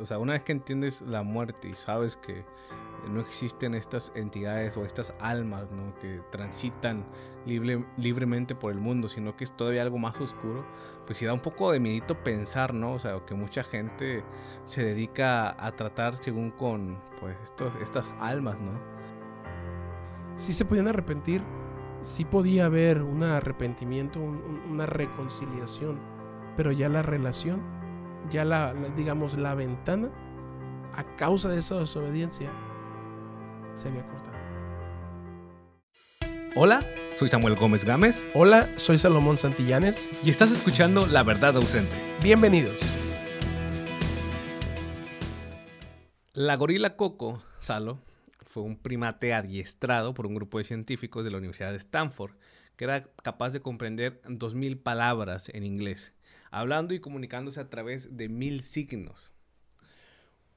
o sea, una vez que entiendes la muerte y sabes que no existen estas entidades o estas almas ¿no? que transitan libre, libremente por el mundo, sino que es todavía algo más oscuro, pues sí da un poco de miedito pensar, ¿no? O sea, que mucha gente se dedica a tratar según con pues estos, estas almas, ¿no? Sí se podían arrepentir, sí podía haber un arrepentimiento, una reconciliación, pero ya la relación, ya la, digamos, la ventana, a causa de esa desobediencia, se había cortado. Hola, soy Samuel Gómez Gámez. Hola, soy Salomón Santillanes. Y estás escuchando La Verdad Ausente. Bienvenidos. La gorila Coco, Salo, fue un primate adiestrado por un grupo de científicos de la Universidad de Stanford que era capaz de comprender 2.000 palabras en inglés, hablando y comunicándose a través de mil signos.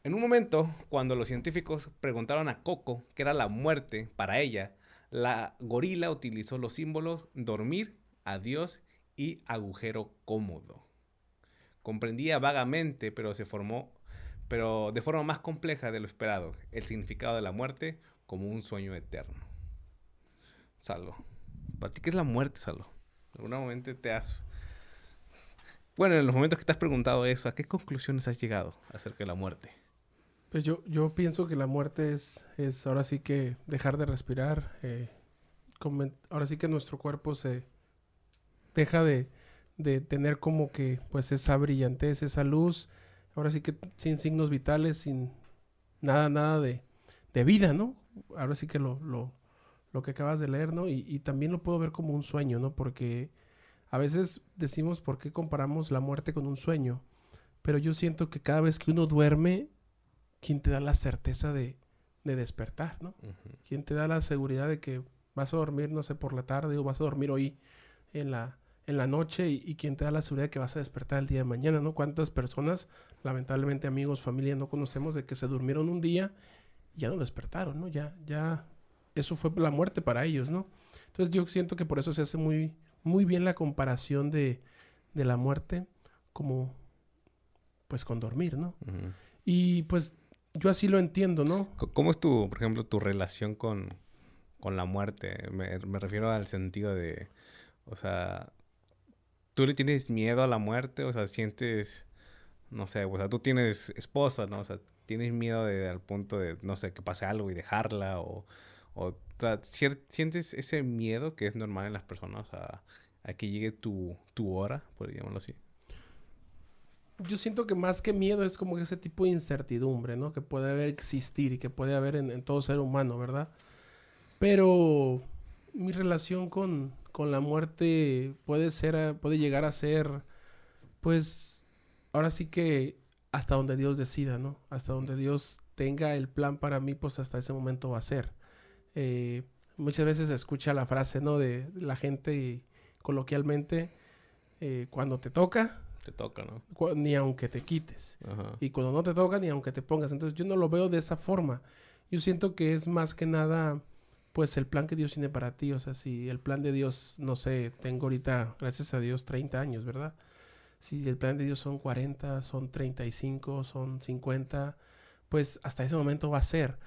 En un momento, cuando los científicos preguntaron a Coco qué era la muerte para ella, la gorila utilizó los símbolos dormir, adiós y agujero cómodo. Comprendía vagamente, pero se formó, pero de forma más compleja de lo esperado, el significado de la muerte como un sueño eterno. Salvo. ¿Para ti qué es la muerte, Salvo? En algún momento te has... Bueno, en los momentos que te has preguntado eso, ¿a qué conclusiones has llegado acerca de la muerte? Pues yo, yo pienso que la muerte es, es ahora sí que dejar de respirar. Eh, ahora sí que nuestro cuerpo se deja de, de, tener como que pues esa brillantez, esa luz. Ahora sí que sin signos vitales, sin nada, nada de, de vida, ¿no? Ahora sí que lo, lo, lo que acabas de leer, ¿no? Y, y, también lo puedo ver como un sueño, ¿no? Porque a veces decimos por qué comparamos la muerte con un sueño. Pero yo siento que cada vez que uno duerme, ¿quién te da la certeza de, despertar, ¿no? ¿Quién te da la seguridad de que vas a dormir, no sé, por la tarde o vas a dormir hoy en la, en la noche y, quién te da la seguridad de que vas a despertar el día de mañana, ¿no? ¿Cuántas personas, lamentablemente amigos, familia, no conocemos de que se durmieron un día y ya no despertaron, ¿no? Ya, ya, eso fue la muerte para ellos, ¿no? Entonces yo siento que por eso se hace muy, muy bien la comparación de, de la muerte como, pues, con dormir, ¿no? Y pues yo así lo entiendo, ¿no? ¿Cómo es tu, por ejemplo, tu relación con, la muerte? Me, refiero al sentido de, o sea, ¿tú le tienes miedo a la muerte? O sea, sientes, no sé, o sea, tú tienes esposa, ¿no? O sea, tienes miedo de, al punto de, no sé, que pase algo y dejarla o, o, sea, ¿sientes ese miedo que es normal en las personas a, que llegue tu, tu hora, por llamarlo así? yo siento que más que miedo es como ese tipo de incertidumbre, ¿no? Que puede haber existir y que puede haber en, todo ser humano, ¿verdad? Pero mi relación con, con, la muerte puede ser, puede llegar a ser, pues, ahora sí que hasta donde Dios decida, ¿no? Hasta donde Dios tenga el plan para mí, pues hasta ese momento va a ser. Eh, muchas veces se escucha la frase, ¿no? De, la gente coloquialmente, eh, cuando te toca, te toca, ¿no? Ni aunque te quites. Y cuando no te toca, ni aunque te pongas. Entonces yo no lo veo de esa forma. Yo siento que es más que nada, pues el plan que Dios tiene para ti. O sea, si el plan de Dios, no sé, tengo ahorita, gracias a Dios, 30 años, ¿verdad? Si el plan de Dios son 40, son 35, son 50, pues hasta ese momento va a ser.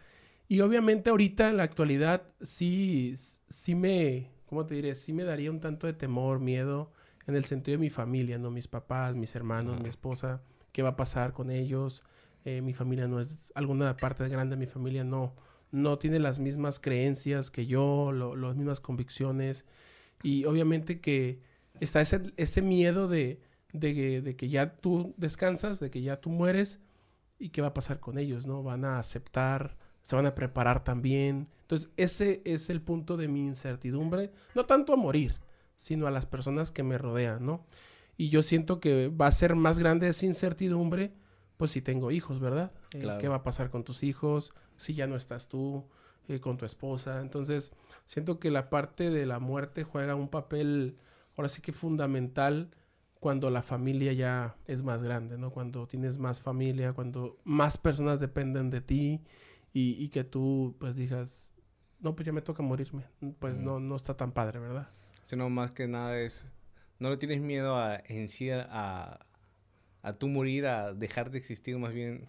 Y obviamente ahorita en la actualidad sí, sí me, ¿cómo te diré? Sí me daría un tanto de temor, miedo en el sentido de mi familia, ¿no? Mis papás, mis hermanos, mi esposa, qué va a pasar con ellos. Eh, mi familia no es, alguna parte grande de mi familia no, no tiene las mismas creencias que yo, las mismas convicciones. Y obviamente que está ese, ese miedo de, de, de, que ya tú descansas, de que ya tú mueres y qué va a pasar con ellos, ¿no? Van a aceptar, se van a preparar también. Entonces, ese es el punto de mi incertidumbre, no tanto a morir, sino a las personas que me rodean, ¿no? Y yo siento que va a ser más grande esa incertidumbre, pues si tengo hijos, ¿verdad? Eh, ¿Qué va a pasar con tus hijos? Si ya no estás tú, eh, con tu esposa. Entonces, siento que la parte de la muerte juega un papel, ahora sí que fundamental, cuando la familia ya es más grande, ¿no? Cuando tienes más familia, cuando más personas dependen de ti y, que tú, pues, digas, no, pues ya me toca morirme. Pues no, no está tan padre, ¿verdad? sino más que nada es, no le tienes miedo a, en sí a, a tú morir, a dejar de existir más bien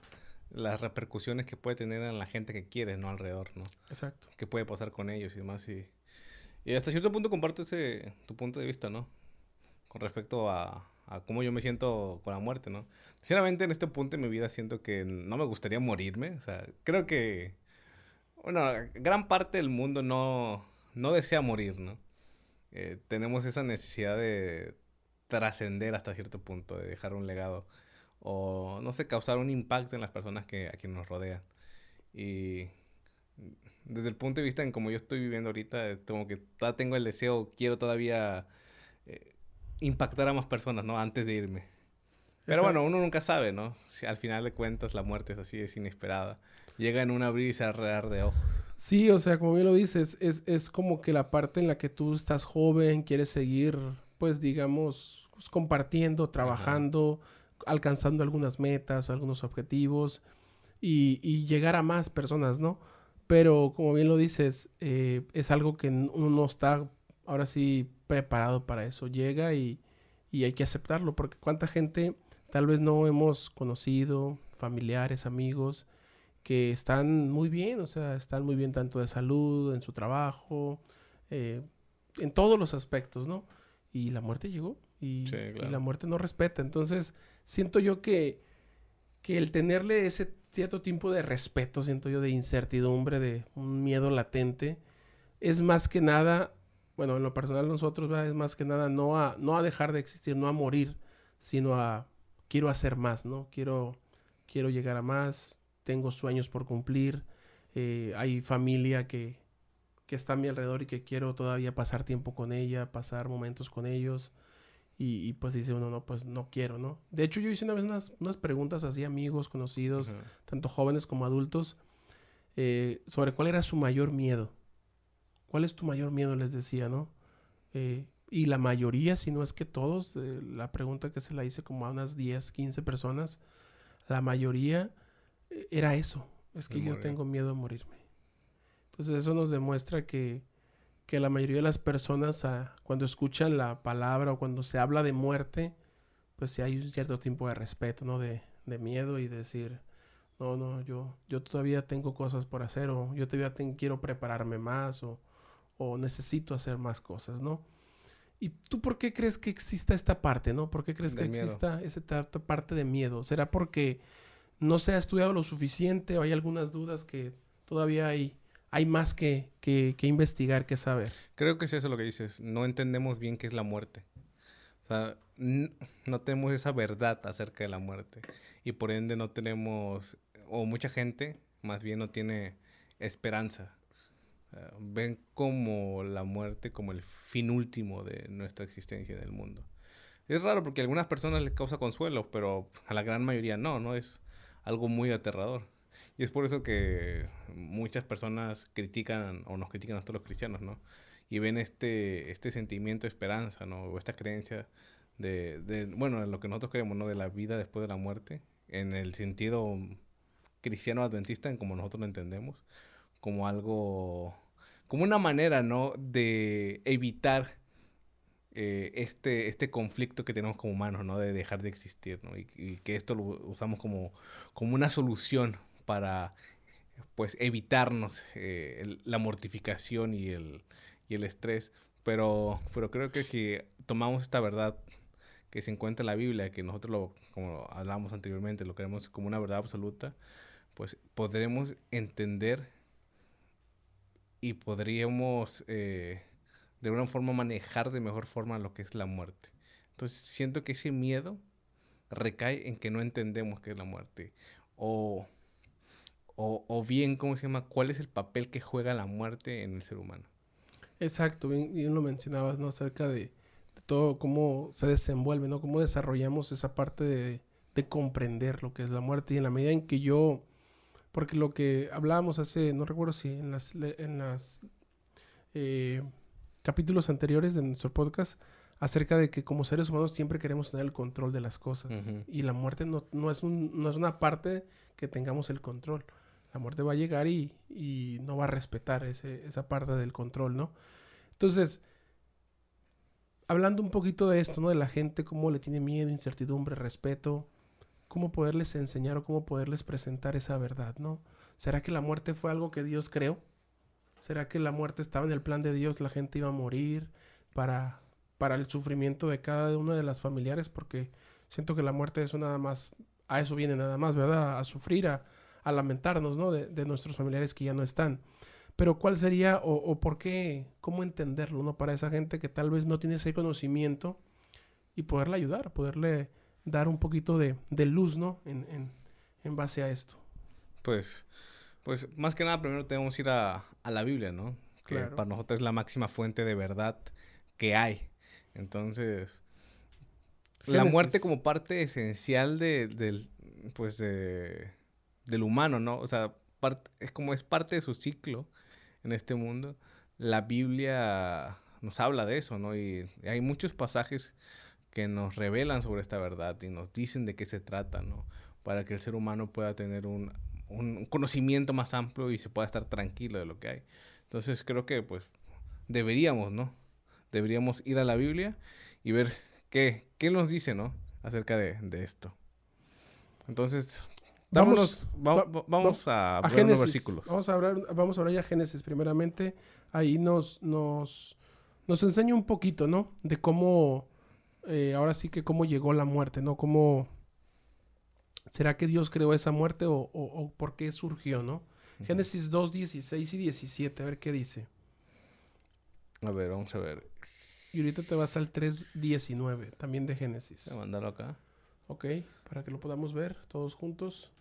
las repercusiones que puede tener en la gente que quieres, ¿no? Alrededor, ¿no? Exacto. ¿Qué puede pasar con ellos y demás? Y, y hasta cierto punto comparto ese, tu punto de vista, ¿no? Con respecto a, a cómo yo me siento con la muerte, ¿no? Sinceramente, en este punto de mi vida siento que no me gustaría morirme. O sea, creo que, bueno, gran parte del mundo no, no desea morir, ¿no? Eh, tenemos esa necesidad de trascender hasta cierto punto, de dejar un legado o, no sé, causar un impacto en las personas que, a quienes nos rodean. Y desde el punto de vista en como yo estoy viviendo ahorita, como que todavía tengo el deseo, quiero todavía eh, impactar a más personas, ¿no? Antes de irme. Pero bueno, uno nunca sabe, ¿no? Si al final de cuentas la muerte es así, es inesperada. Llega en una abrir y cerrar de ojos. Sí, o sea, como bien lo dices, es, es como que la parte en la que tú estás joven, quieres seguir, pues digamos, pues, compartiendo, trabajando, alcanzando algunas metas, algunos objetivos y, y, llegar a más personas, ¿no? Pero como bien lo dices, eh, es algo que uno no está ahora sí preparado para eso. Llega y, y hay que aceptarlo, porque cuánta gente tal vez no hemos conocido, familiares, amigos, que están muy bien, o sea, están muy bien tanto de salud, en su trabajo, eh, en todos los aspectos, ¿no? Y la muerte llegó y, la muerte no respeta. Entonces, siento yo que, que el tenerle ese cierto tiempo de respeto, siento yo, de incertidumbre, de un miedo latente, es más que nada, bueno, en lo personal nosotros, es más que nada no a, no a dejar de existir, no a morir, sino a quiero hacer más, ¿no? Quiero, quiero llegar a más, tengo sueños por cumplir, eh, hay familia que, que está a mi alrededor y que quiero todavía pasar tiempo con ella, pasar momentos con ellos. Y, pues dice uno, no, pues no quiero, ¿no? De hecho, yo hice una vez unas, unas preguntas así, amigos, conocidos, tanto jóvenes como adultos, eh, sobre cuál era su mayor miedo. ¿Cuál es tu mayor miedo? Les decía, ¿no? Eh, y la mayoría, si no es que todos, eh, la pregunta que se la hice como a unas 10, 15 personas, la mayoría era eso. Es que yo tengo miedo a morirme. Entonces eso nos demuestra que que la mayoría de las personas ah, cuando escuchan la palabra o cuando se habla de muerte, pues sí hay un cierto tiempo de respeto, ¿no? De, de miedo y decir, no, no, yo, yo todavía tengo cosas por hacer o yo todavía quiero prepararme más o, o, necesito hacer más cosas, ¿no? ¿Y tú por qué crees que exista esta parte, no? ¿Por qué crees que exista esa parte de miedo? ¿Será porque no se ha estudiado lo suficiente o hay algunas dudas que todavía hay hay más que, que, investigar, que saber. Creo que es eso lo que dices. No entendemos bien qué es la muerte. O sea, no tenemos esa verdad acerca de la muerte. Y por ende no tenemos, o mucha gente más bien no tiene esperanza. Ven como la muerte como el fin último de nuestra existencia en el mundo. Es raro porque a algunas personas les causa consuelo, pero a la gran mayoría no, no es algo muy aterrador. Y es por eso que muchas personas critican o nos critican a todos los cristianos, ¿no? Y ven este, este sentimiento de esperanza, ¿no? O esta creencia de, bueno, lo que nosotros creemos, ¿no? De la vida después de la muerte, en el sentido cristiano adventista, en como nosotros lo entendemos, como algo, como una manera, ¿no? De evitar eh, este, este conflicto que tenemos como humanos, ¿no? De dejar de existir, ¿no? Y, y, que esto lo usamos como, como una solución para pues evitarnos eh, la mortificación y el, y el estrés. Pero, pero creo que si tomamos esta verdad que se encuentra en la Biblia, que nosotros lo, como hablamos anteriormente, lo creemos como una verdad absoluta, pues podremos entender y podríamos eh, de alguna forma manejar de mejor forma lo que es la muerte. Entonces siento que ese miedo recae en que no entendemos qué es la muerte. O o, bien, ¿cómo se llama? ¿Cuál es el papel que juega la muerte en el ser humano? Exacto, bien, lo mencionabas, ¿no? Acerca de, todo cómo se desenvuelve, ¿no? Cómo desarrollamos esa parte de, de, comprender lo que es la muerte. Y en la medida en que yo, porque lo que hablábamos hace, no recuerdo si en las, en las eh, capítulos anteriores de nuestro podcast, acerca de que como seres humanos siempre queremos tener el control de las cosas. Y la muerte no, no, es un, no es una parte que tengamos el control la muerte va a llegar y, no va a respetar esa parte del control, ¿no? Entonces, hablando un poquito de esto, ¿no? De la gente, cómo le tiene miedo, incertidumbre, respeto. Cómo poderles enseñar o cómo poderles presentar esa verdad, ¿no? ¿Será que la muerte fue algo que Dios creó? ¿Será que la muerte estaba en el plan de Dios? La gente iba a morir para, para el sufrimiento de cada uno de las familiares, porque siento que la muerte es nada más, a eso viene nada más, ¿verdad? A sufrir, a, lamentarnos, ¿no? De, de, nuestros familiares que ya no están. Pero ¿cuál sería o, o, por qué, cómo entenderlo, ¿no? Para esa gente que tal vez no tiene ese conocimiento y poderle ayudar, poderle dar un poquito de, de luz, ¿no? En, en, en base a esto. Pues pues más que nada primero tenemos que ir a, la Biblia, ¿no? Que para nosotros es la máxima fuente de verdad que hay. Entonces, la muerte como parte esencial de, del, pues del humano, ¿no? O sea, es como es parte de su ciclo en este mundo. La Biblia nos habla de eso, ¿no? Y hay muchos pasajes que nos revelan sobre esta verdad y nos dicen de qué se trata, ¿no? Para que el ser humano pueda tener un, un conocimiento más amplio y se pueda estar tranquilo de lo que hay. Entonces creo que pues deberíamos, ¿no? Deberíamos ir a la Biblia y ver qué, qué nos dice, ¿no? Acerca de, esto. Entonces, vamos, vamos, a, a Génesis. versículos. Vamos a hablar, vamos a hablar ya Génesis primeramente. Ahí nos, nos, nos enseña un poquito, ¿no? De cómo, eh, ahora sí que cómo llegó la muerte, ¿no? Cómo, ¿Será que Dios creó esa muerte o, por qué surgió, no? Génesis 2, 16 y 17, a ver qué dice. A ver, vamos a ver. Y ahorita te vas al 3, 19, también de Génesis. Voy a mandarlo acá. Ok, para que lo podamos ver todos juntos.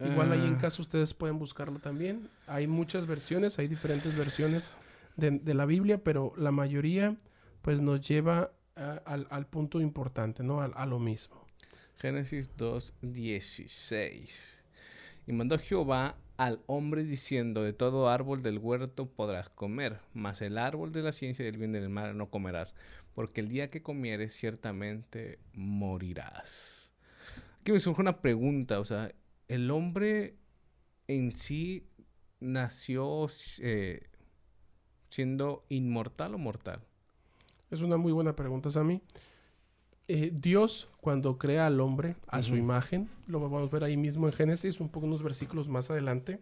Igual ahí en ah. casa ustedes pueden buscarlo también. Hay muchas versiones, hay diferentes versiones de, la Biblia, pero la mayoría pues nos lleva al, punto importante, ¿no? a lo mismo. Génesis 2.16. Y mandó Jehová al hombre diciendo, de todo árbol del huerto podrás comer, mas el árbol de la ciencia del bien y del mal no comerás, porque el día que comieres ciertamente morirás. Aquí me surge una pregunta, o sea, ¿el hombre en sí nació eh, siendo inmortal o mortal? Es una muy buena pregunta, Sammy. Eh, Dios, cuando crea al hombre a su imagen, lo vamos a ver ahí mismo en Génesis, un poco unos versículos más adelante,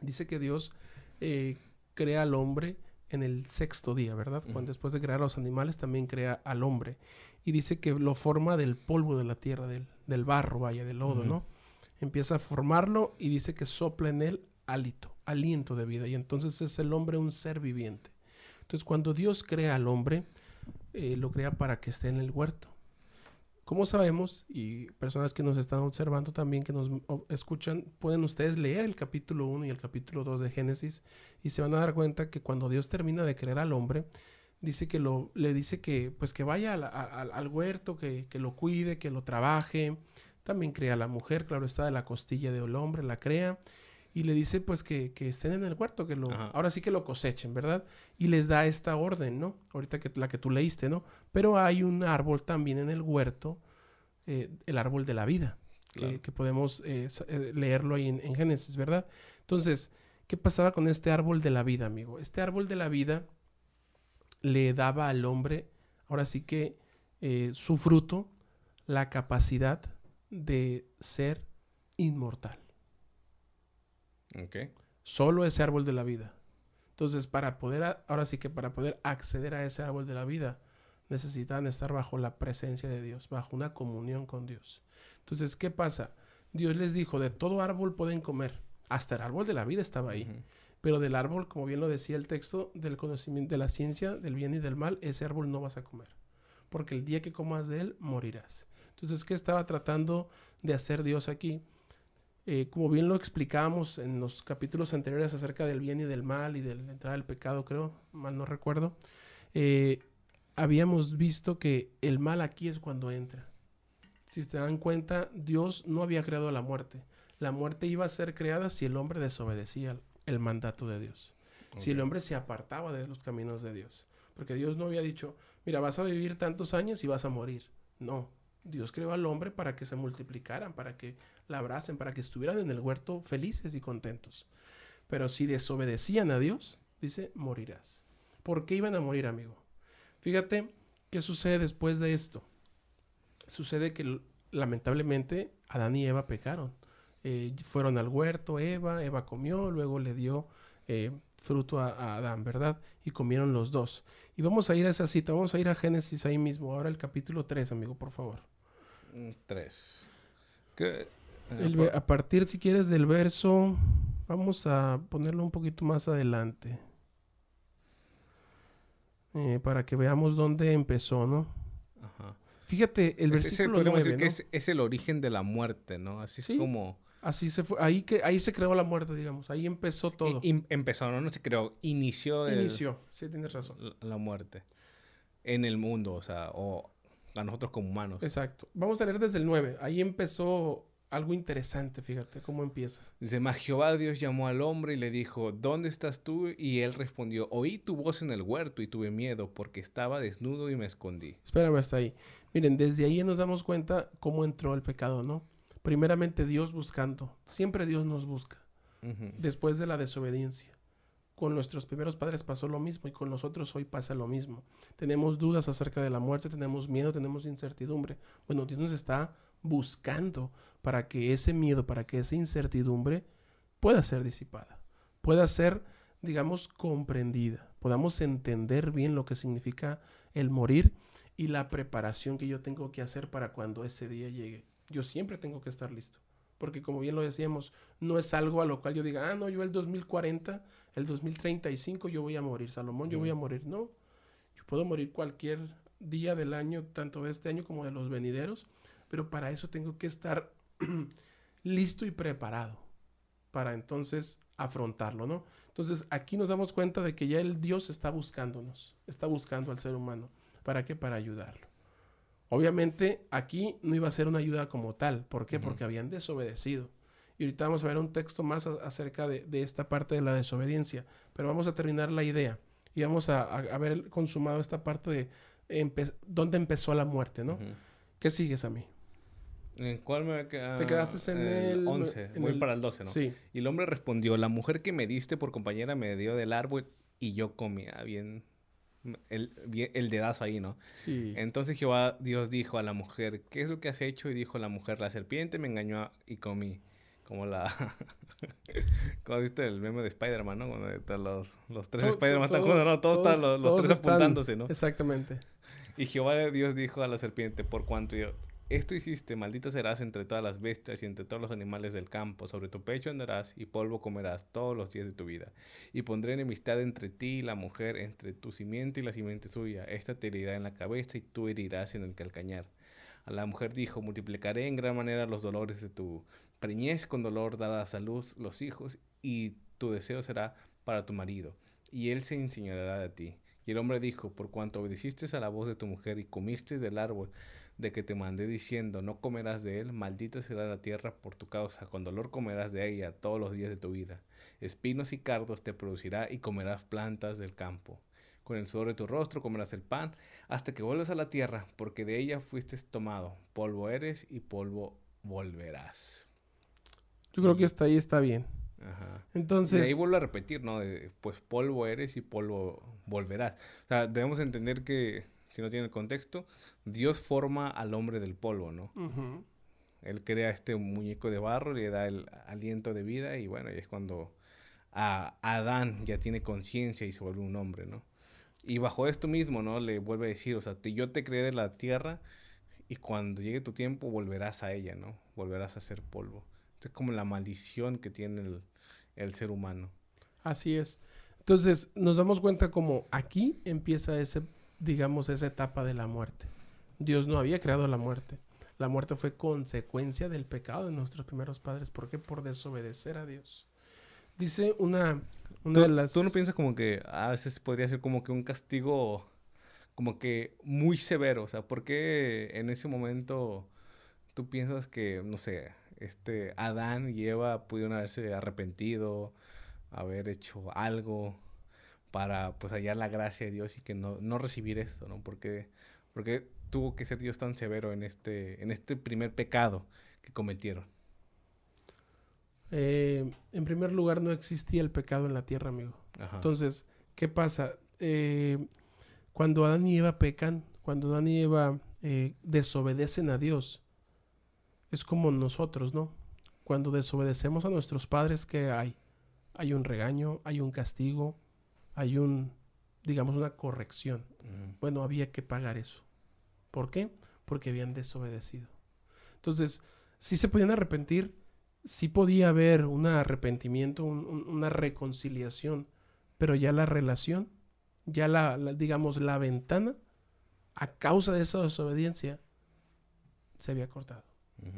dice que Dios eh, crea al hombre en el sexto día, ¿verdad? Cuando después de crear a los animales también crea al hombre. Y dice que lo forma del polvo de la tierra, del, del barro, vaya, del lodo, ¿no? Empieza a formarlo y dice que sopla en él hálito, aliento de vida. Y entonces es el hombre un ser viviente. Entonces cuando Dios crea al hombre, eh, lo crea para que esté en el huerto. Como sabemos, y personas que nos están observando también, que nos escuchan, pueden ustedes leer el capítulo 1 y el capítulo 2 de Génesis y se van a dar cuenta que cuando Dios termina de crear al hombre, dice que lo, le dice que, pues que vaya al, huerto, que, que, lo cuide, que lo trabaje. También crea a la mujer, claro está, de la costilla del hombre, la crea y le dice pues que, estén en el huerto, que lo, ahora sí que lo cosechen, ¿verdad? Y les da esta orden, ¿no? Ahorita que la que tú leíste, ¿no? Pero hay un árbol también en el huerto, eh, el árbol de la vida, que, podemos eh, eh, leerlo ahí en, Génesis, ¿verdad? Entonces, ¿qué pasaba con este árbol de la vida, amigo? Este árbol de la vida le daba al hombre, ahora sí que su fruto, la capacidad de ser inmortal. Solo ese árbol de la vida. Entonces, para poder, ahora sí que para poder acceder a ese árbol de la vida, necesitan estar bajo la presencia de Dios, bajo una comunión con Dios. Entonces, ¿qué pasa? Dios les dijo, de todo árbol pueden comer. Hasta el árbol de la vida estaba ahí. Pero del árbol, como bien lo decía el texto, del conocimiento de la ciencia, del bien y del mal, ese árbol no vas a comer. Porque el día que comas de él, morirás. Entonces, ¿qué estaba tratando de hacer Dios aquí? Eh, como bien lo explicamos en los capítulos anteriores acerca del bien y del mal y de la entrada del pecado, creo, mal no recuerdo, eh, habíamos visto que el mal aquí es cuando entra. Si se dan cuenta, Dios no había creado la muerte. La muerte iba a ser creada si el hombre desobedecía el mandato de Dios. Si el hombre se apartaba de los caminos de Dios. Porque Dios no había dicho, mira, vas a vivir tantos años y vas a morir. No, Dios creó al hombre para que se multiplicaran, para que la abracen, para que estuvieran en el huerto felices y contentos. Pero si desobedecían a Dios, dice, morirás. ¿Por qué iban a morir, amigo? Fíjate qué sucede después de esto. Sucede que lamentablemente, Adán y Eva pecaron. Eh, fueron al huerto, Eva, Eva comió, luego le dio eh, fruto a, Adán, ¿verdad? Y comieron los dos. Y vamos a ir a esa cita, vamos a ir a Génesis ahí mismo, ahora el capítulo 3, amigo, por favor. 3. Eh, a partir, si quieres, del verso, vamos a ponerlo un poquito más adelante. para que veamos dónde empezó, ¿no? Ajá. Fíjate, el versículo 9, que es, el origen de la muerte, ¿no? Así es como... Así se fue, ahí que ahí se creó la muerte, digamos, ahí empezó todo. empezó, no, no se creó, inició. Inició, sí tienes razón. La, muerte en el mundo, o sea, o a nosotros como humanos. Exacto. Vamos a leer desde el 9. Ahí empezó algo interesante, fíjate cómo empieza. Dice, mas Jehová Dios llamó al hombre y le dijo, ¿dónde estás tú? Y él respondió, oí tu voz en el huerto y tuve miedo porque estaba desnudo y me escondí. Espérame hasta ahí. Miren, desde ahí nos damos cuenta cómo entró el pecado, ¿no? primeramente Dios buscando. Siempre Dios nos busca. Después de la desobediencia. Con nuestros primeros padres pasó lo mismo y con nosotros hoy pasa lo mismo. Tenemos dudas acerca de la muerte, tenemos miedo, tenemos incertidumbre. Bueno, Dios nos está buscando para que ese miedo, para que esa incertidumbre pueda ser disipada, pueda ser, digamos, comprendida, podamos entender bien lo que significa el morir y la preparación que yo tengo que hacer para cuando ese día llegue yo siempre tengo que estar listo. Porque como bien lo decíamos, no es algo a lo cual yo diga, ah, no, yo el 2040, el 2035 yo voy a morir, Salomón, yo voy a morir. No, yo puedo morir cualquier día del año, tanto de este año como de los venideros, pero para eso tengo que estar listo y preparado para entonces afrontarlo, ¿no? Entonces aquí nos damos cuenta de que ya el Dios está buscándonos, está buscando al ser humano. ¿Para qué? Para ayudarlo. Obviamente aquí no iba a ser una ayuda como tal. ¿Por qué? Porque habían desobedecido. Y ahorita vamos a ver un texto más acerca de, esta parte de la desobediencia. Pero vamos a terminar la idea. Y vamos a, a, ver consumado esta parte de dónde empezó la muerte, ¿no? ¿Qué sigues a mí? ¿En cuál me quedado? Te quedaste en el, 11. Voy para el 12, ¿no? Sí. Y el hombre respondió, la mujer que me diste por compañera me dio del árbol y yo comía. Bien el, el dedazo ahí, ¿no? Sí. Entonces Jehová Dios dijo a la mujer, ¿qué es lo que has hecho? Y dijo la mujer, la serpiente me engañó y comí. Como la... como viste el meme de Spider-Man, ¿no? los, los tres Spider-Man están juntos, ¿no? Todos, están, los, tres apuntándose, ¿no? Exactamente. Y Jehová Dios dijo a la serpiente, por cuanto yo, esto hiciste, maldita serás entre todas las bestias y entre todos los animales del campo. Sobre tu pecho andarás y polvo comerás todos los días de tu vida. Y pondré enemistad entre ti y la mujer, entre tu simiente y la simiente suya. Esta te herirá en la cabeza y tú herirás en el calcañar. A la mujer dijo, multiplicaré en gran manera los dolores de tu preñez, con dolor darás a luz los hijos, y tu deseo será para tu marido, y él se enseñará de ti. Y el hombre dijo, por cuanto obedeciste a la voz de tu mujer y comiste del árbol de que te mandé diciendo, no comerás de él, maldita será la tierra por tu causa, con dolor comerás de ella todos los días de tu vida. Espinos y cardos te producirá y comerás plantas del campo. Con el sudor de tu rostro comerás el pan, hasta que vuelvas a la tierra, porque de ella fuiste tomado. Polvo eres y polvo volverás. Yo creo que hasta ahí está bien. Ajá. Entonces. Y ahí vuelvo a repetir, ¿no? pues polvo eres y polvo volverás. O sea, debemos entender que si no tiene el contexto, Dios forma al hombre del polvo, ¿no? Él crea este muñeco de barro, le da el aliento de vida y bueno, y es cuando a Adán ya tiene conciencia y se vuelve un hombre, ¿no? Y bajo esto mismo, ¿no? Le vuelve a decir, o sea, yo te creé de la tierra y cuando llegue tu tiempo volverás a ella, ¿no? Volverás a ser polvo. Es como la maldición que tiene el, el ser humano. Así es. Entonces nos damos cuenta como aquí empieza ese digamos, esa etapa de la muerte. Dios no había creado la muerte. La muerte fue consecuencia del pecado de nuestros primeros padres. ¿Por qué? Por desobedecer a Dios. Dice una, una de las... ¿Tú no piensas como que a veces podría ser como que un castigo como que muy severo? O sea, ¿por qué en ese momento tú piensas que, no sé, este Adán y Eva pudieron haberse arrepentido, haber hecho algo? Para pues hallar la gracia de Dios y que no, no recibir esto, ¿no? Porque, porque tuvo que ser Dios tan severo en este, en este primer pecado que cometieron. Eh, en primer lugar, no existía el pecado en la tierra, amigo. Entonces, ¿qué pasa? Eh, cuando Adán y Eva pecan, cuando Adán y Eva eh, desobedecen a Dios, es como nosotros, ¿no? Cuando desobedecemos a nuestros padres, ¿qué hay? Hay un regaño, hay un castigo, hay un, digamos, una corrección. Bueno, había que pagar eso. ¿Por qué? Porque habían desobedecido. Entonces, sí se podían arrepentir, sí podía haber un arrepentimiento, una reconciliación, pero ya la relación, ya la, digamos, la ventana, a causa de esa desobediencia, se había cortado.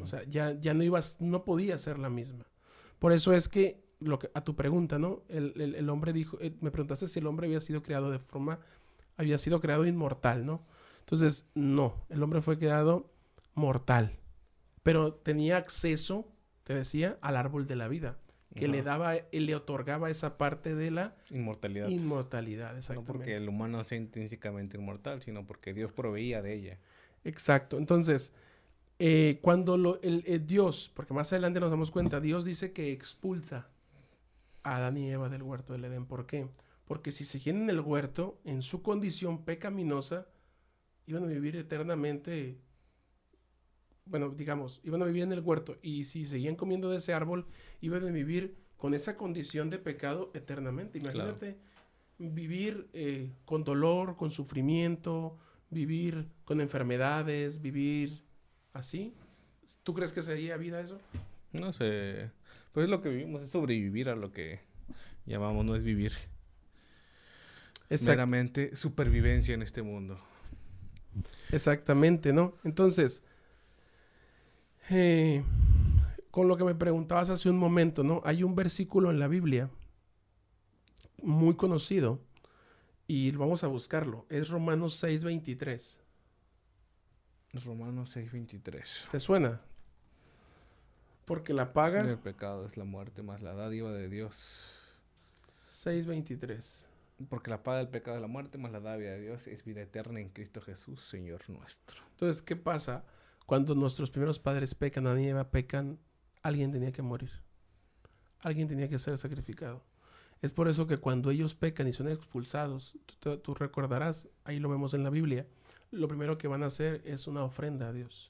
O sea, ya, ya no ibas, no podía ser la misma. Por eso es que, lo que a tu pregunta, ¿no? El, hombre dijo, eh, me preguntaste si el hombre había sido creado de forma, había sido creado inmortal, ¿no? Entonces, no, el hombre fue creado mortal, pero tenía acceso, te decía, al árbol de la vida, que le daba, le otorgaba esa parte de la inmortalidad. Inmortalidad, exactamente. No porque el humano sea intrínsecamente inmortal, sino porque Dios proveía de ella. Exacto. Entonces, eh, cuando lo, el, eh, Dios, porque más adelante nos damos cuenta, Dios dice que expulsa a Adán y Eva del huerto del Edén. ¿Por qué? Porque si seguían en el huerto, en su condición pecaminosa, iban a vivir eternamente, bueno, digamos, iban a vivir en el huerto y si seguían comiendo de ese árbol, iban a vivir con esa condición de pecado eternamente. Imagínate vivir eh, con dolor, con sufrimiento, vivir con enfermedades, vivir así. ¿Tú crees que sería vida eso? No sé. Pues es lo que vivimos, es sobrevivir a lo que llamamos, no es vivir. Es Meramente supervivencia en este mundo. Exactamente, ¿no? Entonces, eh, con lo que me preguntabas hace un momento, ¿no? Hay un versículo en la Biblia muy conocido y vamos a buscarlo. Es Romanos 6:23. Romanos 6:23. ¿Te suena? Porque la paga... El pecado es la muerte más la dádiva de Dios. 6:23. Porque la paga del pecado es la muerte más la dádiva de Dios es vida eterna en Cristo Jesús, Señor nuestro. Entonces, ¿qué pasa? Cuando nuestros primeros padres pecan, a Eva pecan, alguien tenía que morir. Alguien tenía que ser sacrificado. Es por eso que cuando ellos pecan y son expulsados, tú recordarás, ahí lo vemos en la Biblia, lo primero que van a hacer es una ofrenda a Dios.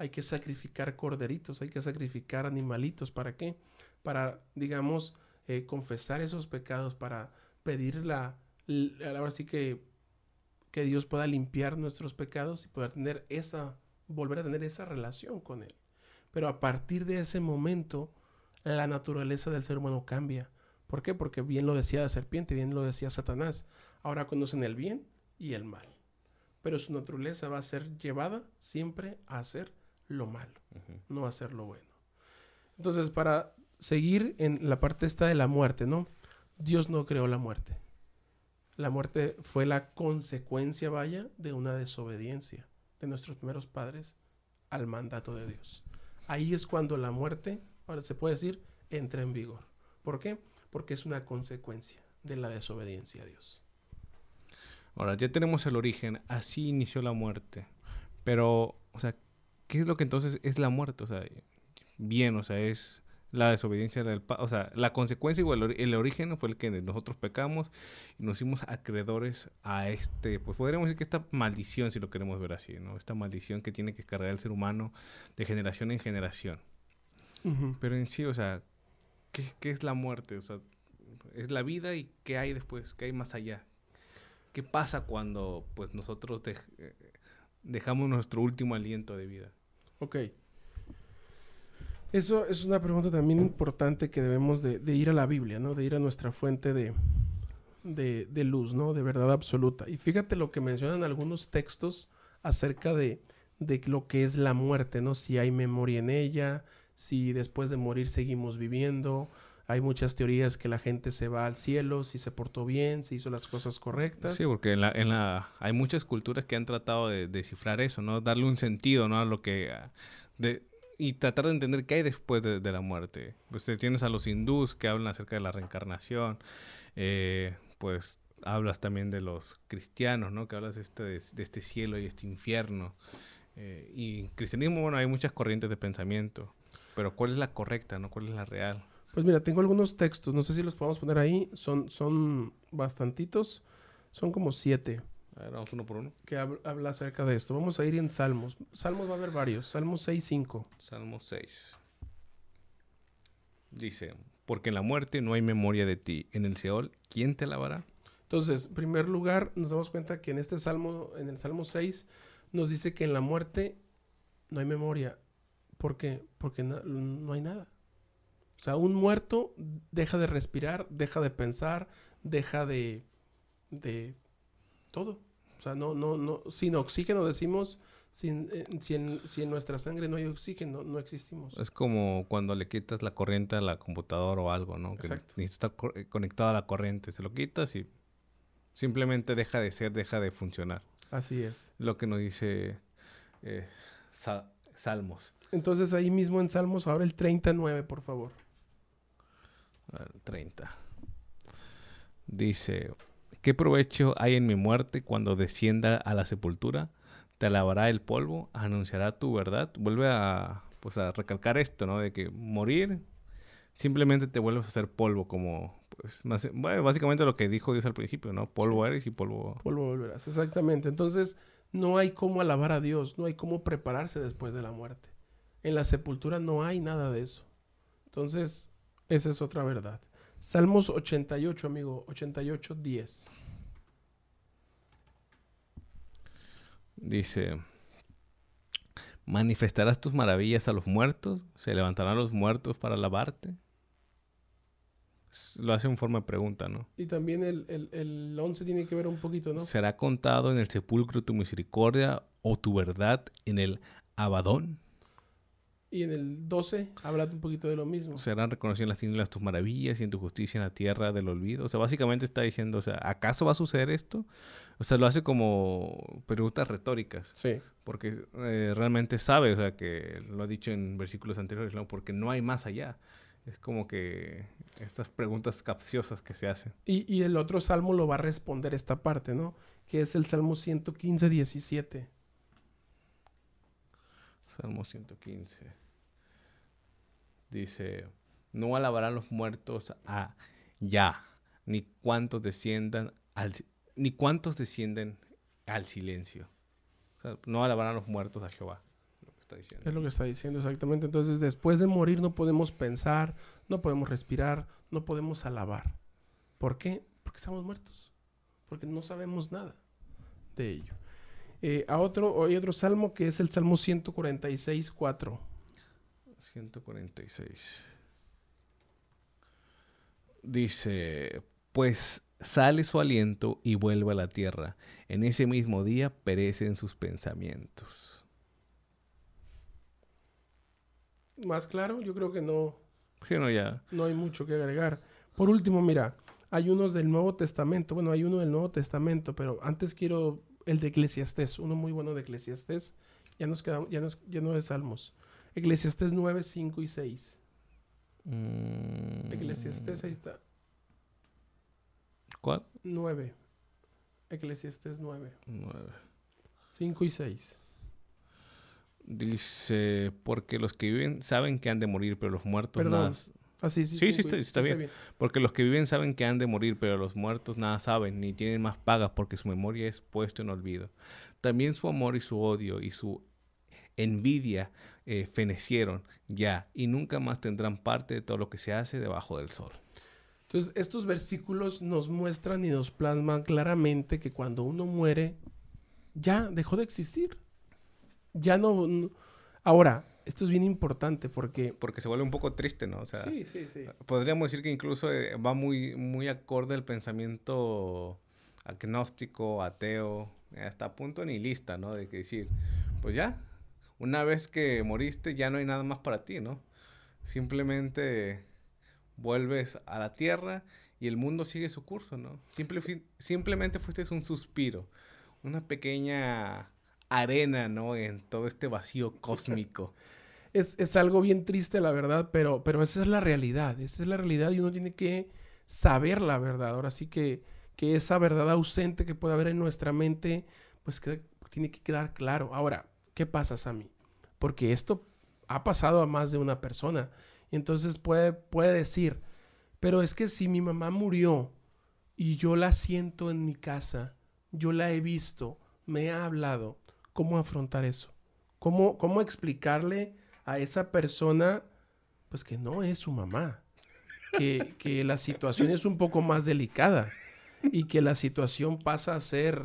Hay que sacrificar corderitos, hay que sacrificar animalitos. ¿Para qué? Para, digamos, eh, confesar esos pecados, para pedir la, ahora sí que, que Dios pueda limpiar nuestros pecados y poder tener esa, volver a tener esa relación con Él. Pero a partir de ese momento, la naturaleza del ser humano cambia. ¿Por qué? Porque bien lo decía la serpiente, bien lo decía Satanás. Ahora conocen el bien y el mal pero su naturaleza va a ser llevada siempre a hacer lo malo, no hacer lo bueno. Entonces, para seguir en la parte esta de la muerte, ¿no? Dios no creó la muerte. La muerte fue la consecuencia, vaya, de una desobediencia de nuestros primeros padres al mandato de Dios. Ahí es cuando la muerte, ahora se puede decir, entra en vigor. ¿Por qué? Porque es una consecuencia de la desobediencia a Dios. Ahora, ya tenemos el origen, así inició la muerte. Pero, o sea, ¿qué es lo que entonces es la muerte? O sea, bien, o sea, es la desobediencia del o sea, la consecuencia igual el, origen fue el que nosotros pecamos y nos hicimos acreedores a este, pues podríamos decir que esta maldición, si lo queremos ver así, ¿no? Esta maldición que tiene que cargar el ser humano de generación en generación. Pero en sí, o sea, ¿qué, ¿qué, es la muerte? O sea, es la vida y qué hay después, qué hay más allá. ¿Qué pasa cuando pues nosotros eh, dejamos nuestro último aliento de vida? Ok. Eso es una pregunta también importante que debemos de, ir a la Biblia, ¿no? De ir a nuestra fuente de, de, luz, ¿no? De verdad absoluta. Y fíjate lo que mencionan algunos textos acerca de, de lo que es la muerte, ¿no? Si hay memoria en ella, si después de morir seguimos viviendo, hay muchas teorías que la gente se va al cielo si se portó bien, si hizo las cosas correctas. Sí, porque en la, en la, hay muchas culturas que han tratado de descifrar eso, ¿no? Darle un sentido, ¿no? A lo que... De, y tratar de entender qué hay después de, la muerte. Pues tienes a los hindús que hablan acerca de la reencarnación. Eh, pues hablas también de los cristianos, ¿no? Que hablas este, de, este cielo y este infierno. Eh, y cristianismo, bueno, hay muchas corrientes de pensamiento. Pero ¿cuál es la correcta, no? ¿Cuál es la real? Pues mira, tengo algunos textos, no sé si los podemos poner ahí, son, son bastantitos, son como siete. A ver, vamos uno por uno. Que habla acerca de esto. Vamos a ir en Salmos. Salmos va a haber varios. Salmos 6, 5. Salmo 6. Dice, porque en la muerte no hay memoria de ti. En el Seol, ¿quién te lavará? Entonces, en primer lugar, nos damos cuenta que en este Salmo, en el Salmo 6, nos dice que en la muerte no hay memoria. ¿Por qué? Porque no hay nada. O sea, un muerto deja de respirar, deja de pensar, deja de, de todo. O sea, no, no, no, sin oxígeno decimos, sin, eh, si, en, si, en, nuestra sangre no hay oxígeno, no existimos. Es como cuando le quitas la corriente a la computadora o algo, ¿no? Exacto. Que estar eh, conectado a la corriente, se lo quitas y simplemente deja de ser, deja de funcionar. Así es. Lo que nos dice eh, Salmos. Entonces ahí mismo en Salmos, ahora el 39, por favor. El 30. Dice, ¿qué provecho hay en mi muerte cuando descienda a la sepultura? Te alabará el polvo, anunciará tu verdad. Vuelve a, pues, a recalcar esto, ¿no? De que morir simplemente te vuelves a hacer polvo, como, pues, básicamente lo que dijo Dios al principio, ¿no? Polvo eres y polvo... Polvo volverás, exactamente. Entonces, no hay cómo alabar a Dios, no hay cómo prepararse después de la muerte. En la sepultura no hay nada de eso. Entonces, esa es otra verdad. Salmos 88, amigo, 88, 10. Dice, manifestarás tus maravillas a los muertos, se levantarán los muertos para alabarte. Lo hace en forma de pregunta, ¿no? Y también el, el, el 11 tiene que ver un poquito, ¿no? ¿Será contado en el sepulcro tu misericordia o tu verdad en el abadón? Y en el 12 habla un poquito de lo mismo. Serán reconocidas las tinieblas tus maravillas y en tu justicia en la tierra del olvido. O sea, básicamente está diciendo, o sea, ¿acaso va a suceder esto? O sea, lo hace como preguntas retóricas. Sí. Porque eh, realmente sabe, o sea, que lo ha dicho en versículos anteriores, ¿no? Porque no hay más allá. Es como que estas preguntas capciosas que se hacen. Y, y el otro salmo lo va a responder esta parte, ¿no? Que es el Salmo 115, 17. Salmo 115. Dice, no alabarán los muertos a ya, ni cuantos desciendan al, ni cuantos descienden al silencio. no alabarán los muertos a Jehová. Es lo que está diciendo exactamente. Entonces, después de morir no podemos pensar, no podemos respirar, no podemos alabar. ¿Por qué? Porque estamos muertos. Porque no sabemos nada de ello. Eh, a otro, hay otro salmo que es el Salmo 146, 4. 146. Dice, pues sale su aliento y vuelve a la tierra. En ese mismo día perecen sus pensamientos. Más claro, yo creo que no. no, ya. No hay mucho que agregar. Por último, mira, hay unos del Nuevo Testamento. Bueno, hay uno del Nuevo Testamento, pero antes quiero el de Eclesiastés, uno muy bueno de Eclesiastés. Ya nos quedamos, ya, nos, ya no es Salmos. Eclesiastés 9, 5 y 6. Mm. Eclesiastés, ahí está. ¿Cuál? 9. Eclesiastés 9. 9. 5 y 6. Dice, porque los que viven saben que han de morir, pero los muertos nada, Ah, sí, sí, sí, está, bien. Porque los que viven saben que han de morir, pero los muertos nada saben, ni tienen más pagas porque su memoria es puesto en olvido. También su amor y su odio y su envidia eh, fenecieron ya y nunca más tendrán parte de todo lo que se hace debajo del sol. Entonces, estos versículos nos muestran y nos plasman claramente que cuando uno muere, ya dejó de existir. Ya no ahora, esto es bien importante porque... Porque se vuelve un poco triste, ¿no? O sea, sí, sí, sí. Podríamos decir que incluso eh, va muy, muy acorde al pensamiento agnóstico, ateo, hasta a punto nihilista, ¿no? De que decir, pues ya, una vez que moriste ya no hay nada más para ti, ¿no? Simplemente vuelves a la tierra y el mundo sigue su curso, ¿no? simplemente fuiste un suspiro, una pequeña arena, ¿no? En todo este vacío cósmico. es, es, algo bien triste, la verdad, pero, pero esa es la realidad. Esa es la realidad y uno tiene que saber la verdad. Ahora sí que, que esa verdad ausente que puede haber en nuestra mente, pues que, tiene que quedar claro. Ahora, ¿qué pasa, Sammy? Porque esto ha pasado a más de una persona. Y entonces puede, puede decir, pero es que si mi mamá murió y yo la siento en mi casa, yo la he visto, me ha hablado, ¿cómo afrontar eso? ¿Cómo, cómo explicarle a esa persona, pues que no es su mamá, que, que la situación es un poco más delicada y que la situación pasa a ser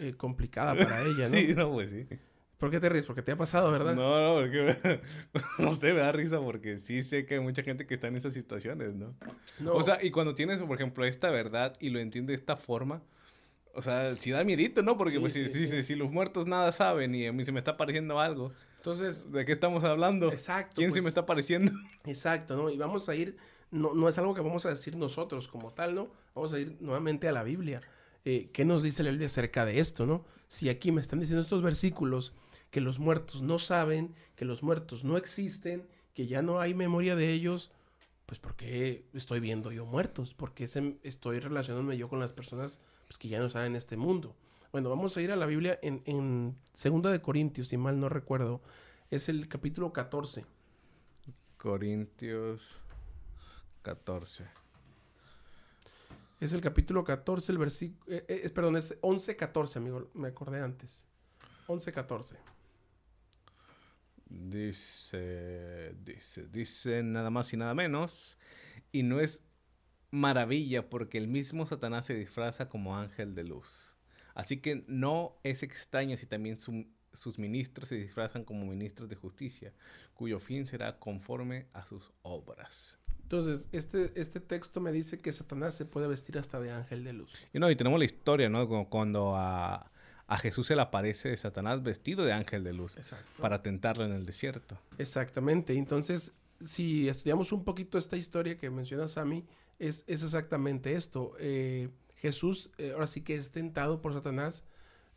eh, complicada para ella, ¿no? Sí, no, pues sí. ¿Por qué te ríes? Porque te ha pasado, ¿verdad? No, no, porque no sé, me da risa porque sí sé que hay mucha gente que está en esas situaciones, ¿no? O sea, y cuando tienes, por ejemplo, esta verdad y lo entiende de esta forma, o sea, sí da miedito, ¿no? Porque pues, si, si, los muertos nada saben y a mí se me está pareciendo algo. Entonces, ¿de qué estamos hablando? Exacto. ¿Quién se me pues está pareciendo? Exacto, ¿no? Y vamos a ir, no, no es algo que vamos a decir nosotros como tal, ¿no? Vamos a ir nuevamente a la Biblia. Eh, ¿Qué nos dice la Biblia acerca de esto, no? Si aquí me están diciendo estos versículos que los muertos no saben, que los muertos no existen, que ya no hay memoria de ellos, pues ¿por qué estoy viendo yo muertos? ¿Por qué estoy relacionándome yo con las personas pues, que ya no saben este mundo? Bueno, vamos a ir a la Biblia en, en Segunda de Corintios, si mal no recuerdo. Es el capítulo 14. Corintios 14. Es el capítulo 14, el versículo... Eh, eh, perdón, es 11-14, amigo. Me acordé antes. 11-14. Dice, dice, dice nada más y nada menos. Y no es maravilla porque el mismo Satanás se disfraza como ángel de luz. Así que no es extraño si también sus ministros se disfrazan como ministros de justicia, cuyo fin será conforme a sus obras. Entonces, este, este texto me dice que Satanás se puede vestir hasta de ángel de luz. Y no, y tenemos la historia, ¿no? cuando a a Jesús se le aparece Satanás vestido de ángel de luz para tentarlo en el desierto. Exactamente. Entonces, si estudiamos un poquito esta historia que menciona Sammy, es, es exactamente esto. Eh, Jesús eh, ahora sí que es tentado por Satanás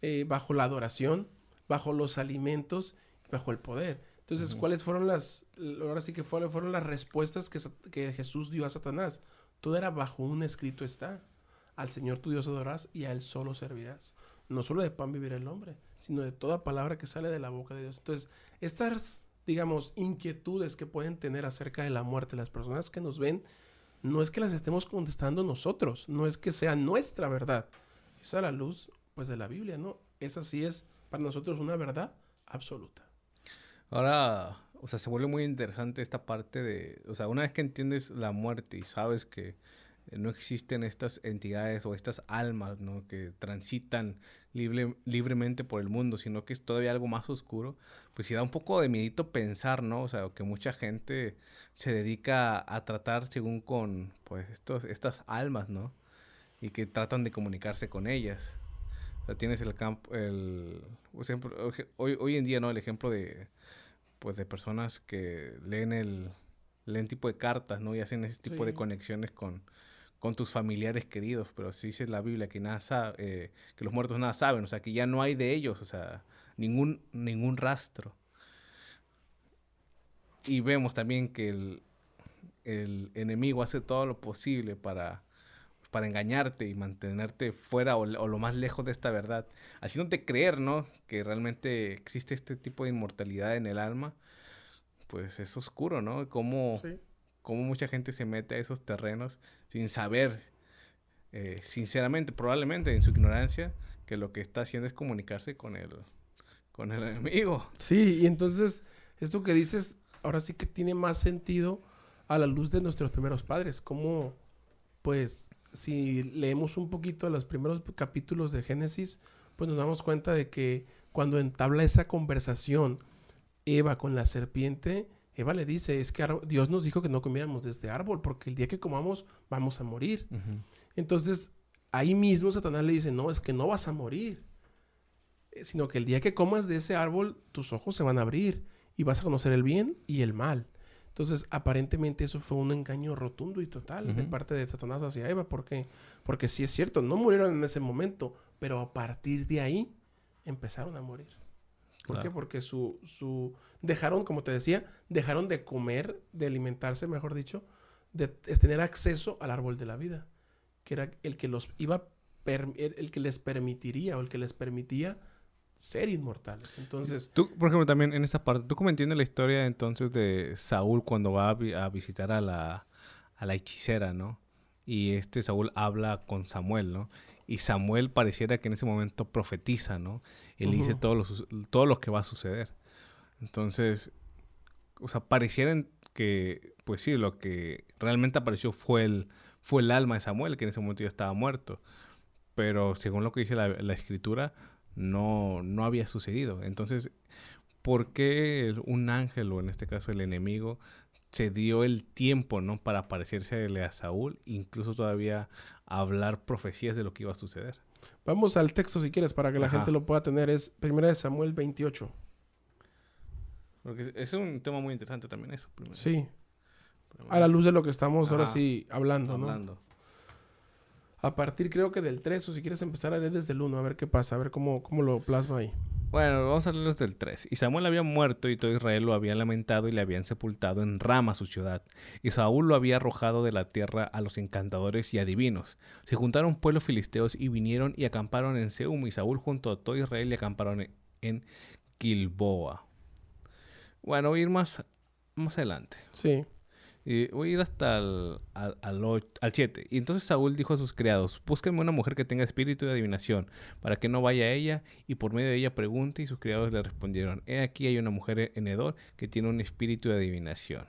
eh, bajo la adoración, bajo los alimentos, bajo el poder. Entonces, ¿cuáles fueron las, ahora sí que fueron, fueron las respuestas que, que Jesús dio a Satanás? Todo era bajo un escrito está. Al Señor tu Dios adorarás y a Él solo servirás no solo de pan vivir el hombre, sino de toda palabra que sale de la boca de Dios. Entonces, estas, digamos, inquietudes que pueden tener acerca de la muerte las personas que nos ven, no es que las estemos contestando nosotros, no es que sea nuestra verdad. Es la luz, pues, de la Biblia, ¿no? Esa sí es para nosotros una verdad absoluta. Ahora, o sea, se vuelve muy interesante esta parte de, o sea, una vez que entiendes la muerte y sabes que no existen estas entidades o estas almas ¿no? que transitan libre, libremente por el mundo, sino que es todavía algo más oscuro, pues sí da un poco de miedito pensar, ¿no? O sea, que mucha gente se dedica a tratar según con, pues, estos, estas almas, ¿no? Y que tratan de comunicarse con ellas. O sea, tienes el campo, el, hoy, hoy en día, ¿no? El ejemplo de, pues, de personas que leen el, leen tipo de cartas, ¿no? Y hacen ese tipo de conexiones con, con tus familiares queridos, pero sí dice la Biblia que nada sabe, eh, que los muertos nada saben, o sea, que ya no hay de ellos, o sea, ningún, ningún rastro. Y vemos también que el, el enemigo hace todo lo posible para, para engañarte y mantenerte fuera o, lo más lejos de esta verdad, haciéndote creer, ¿no? Que realmente existe este tipo de inmortalidad en el alma, pues es oscuro, ¿no? Como cómo mucha gente se mete a esos terrenos sin saber, eh, sinceramente, probablemente en su ignorancia, que lo que está haciendo es comunicarse con el, con el enemigo. Sí, y entonces esto que dices ahora sí que tiene más sentido a la luz de nuestros primeros padres, como pues si leemos un poquito los primeros capítulos de Génesis, pues nos damos cuenta de que cuando entabla esa conversación Eva con la serpiente, Eva le dice, es que Dios nos dijo que no comiéramos de este árbol, porque el día que comamos vamos a morir. Entonces, ahí mismo Satanás le dice, no, es que no vas a morir, eh, sino que el día que comas de ese árbol, tus ojos se van a abrir y vas a conocer el bien y el mal. Entonces, aparentemente eso fue un engaño rotundo y total de parte de Satanás hacia Eva, porque porque sí es cierto, no murieron en ese momento, pero a partir de ahí empezaron a morir. ¿Por qué? Porque su, su, dejaron, como te decía, dejaron de comer, de alimentarse, mejor dicho, de, tener acceso al árbol de la vida, que era el que los iba, el que les permitiría o el que les permitía ser inmortales. Entonces... Tú, por ejemplo, también en esa parte, ¿tú cómo entiendes la historia entonces de Saúl cuando va a, visitar a la, a la hechicera, ¿no? Y este Saúl habla con Samuel, ¿no? Y Samuel pareciera que en ese momento profetiza, ¿no? Él dice todo lo, todo lo que va a suceder. Entonces, o sea, pareciera que, pues sí, lo que realmente apareció fue el, fue el alma de Samuel, que en ese momento ya estaba muerto. Pero según lo que dice la, la escritura, no, no había sucedido. Entonces, ¿por qué un ángel, o en este caso el enemigo, se dio el tiempo, ¿no? Para parecerse a Saúl, incluso todavía hablar profecías de lo que iba a suceder. Vamos al texto si quieres para que la gente lo pueda tener. Es primera de Samuel 28. Porque es un tema muy interesante también eso. Sí. A la luz de lo que estamos ahora sí hablando, hablando. A partir creo que del 3 o si quieres empezar a leer desde el 1, a ver qué pasa, a ver cómo, cómo lo plasma ahí. Bueno, vamos a leerlos del 3. Y Samuel había muerto y todo Israel lo había lamentado y le habían sepultado en Rama su ciudad. Y Saúl lo había arrojado de la tierra a los encantadores y adivinos. Se juntaron pueblos filisteos y vinieron y acamparon en Seum y Saúl junto a todo Israel y acamparon en Gilboa. Bueno, voy a ir más, más adelante. Sí. Y voy a ir hasta el, al, al, 7. Y entonces Saúl dijo a sus criados, búsquenme una mujer que tenga espíritu de adivinación, para que no vaya a ella, y por medio de ella pregunte, y sus criados le respondieron, he aquí hay una mujer en Edor que tiene un espíritu de adivinación.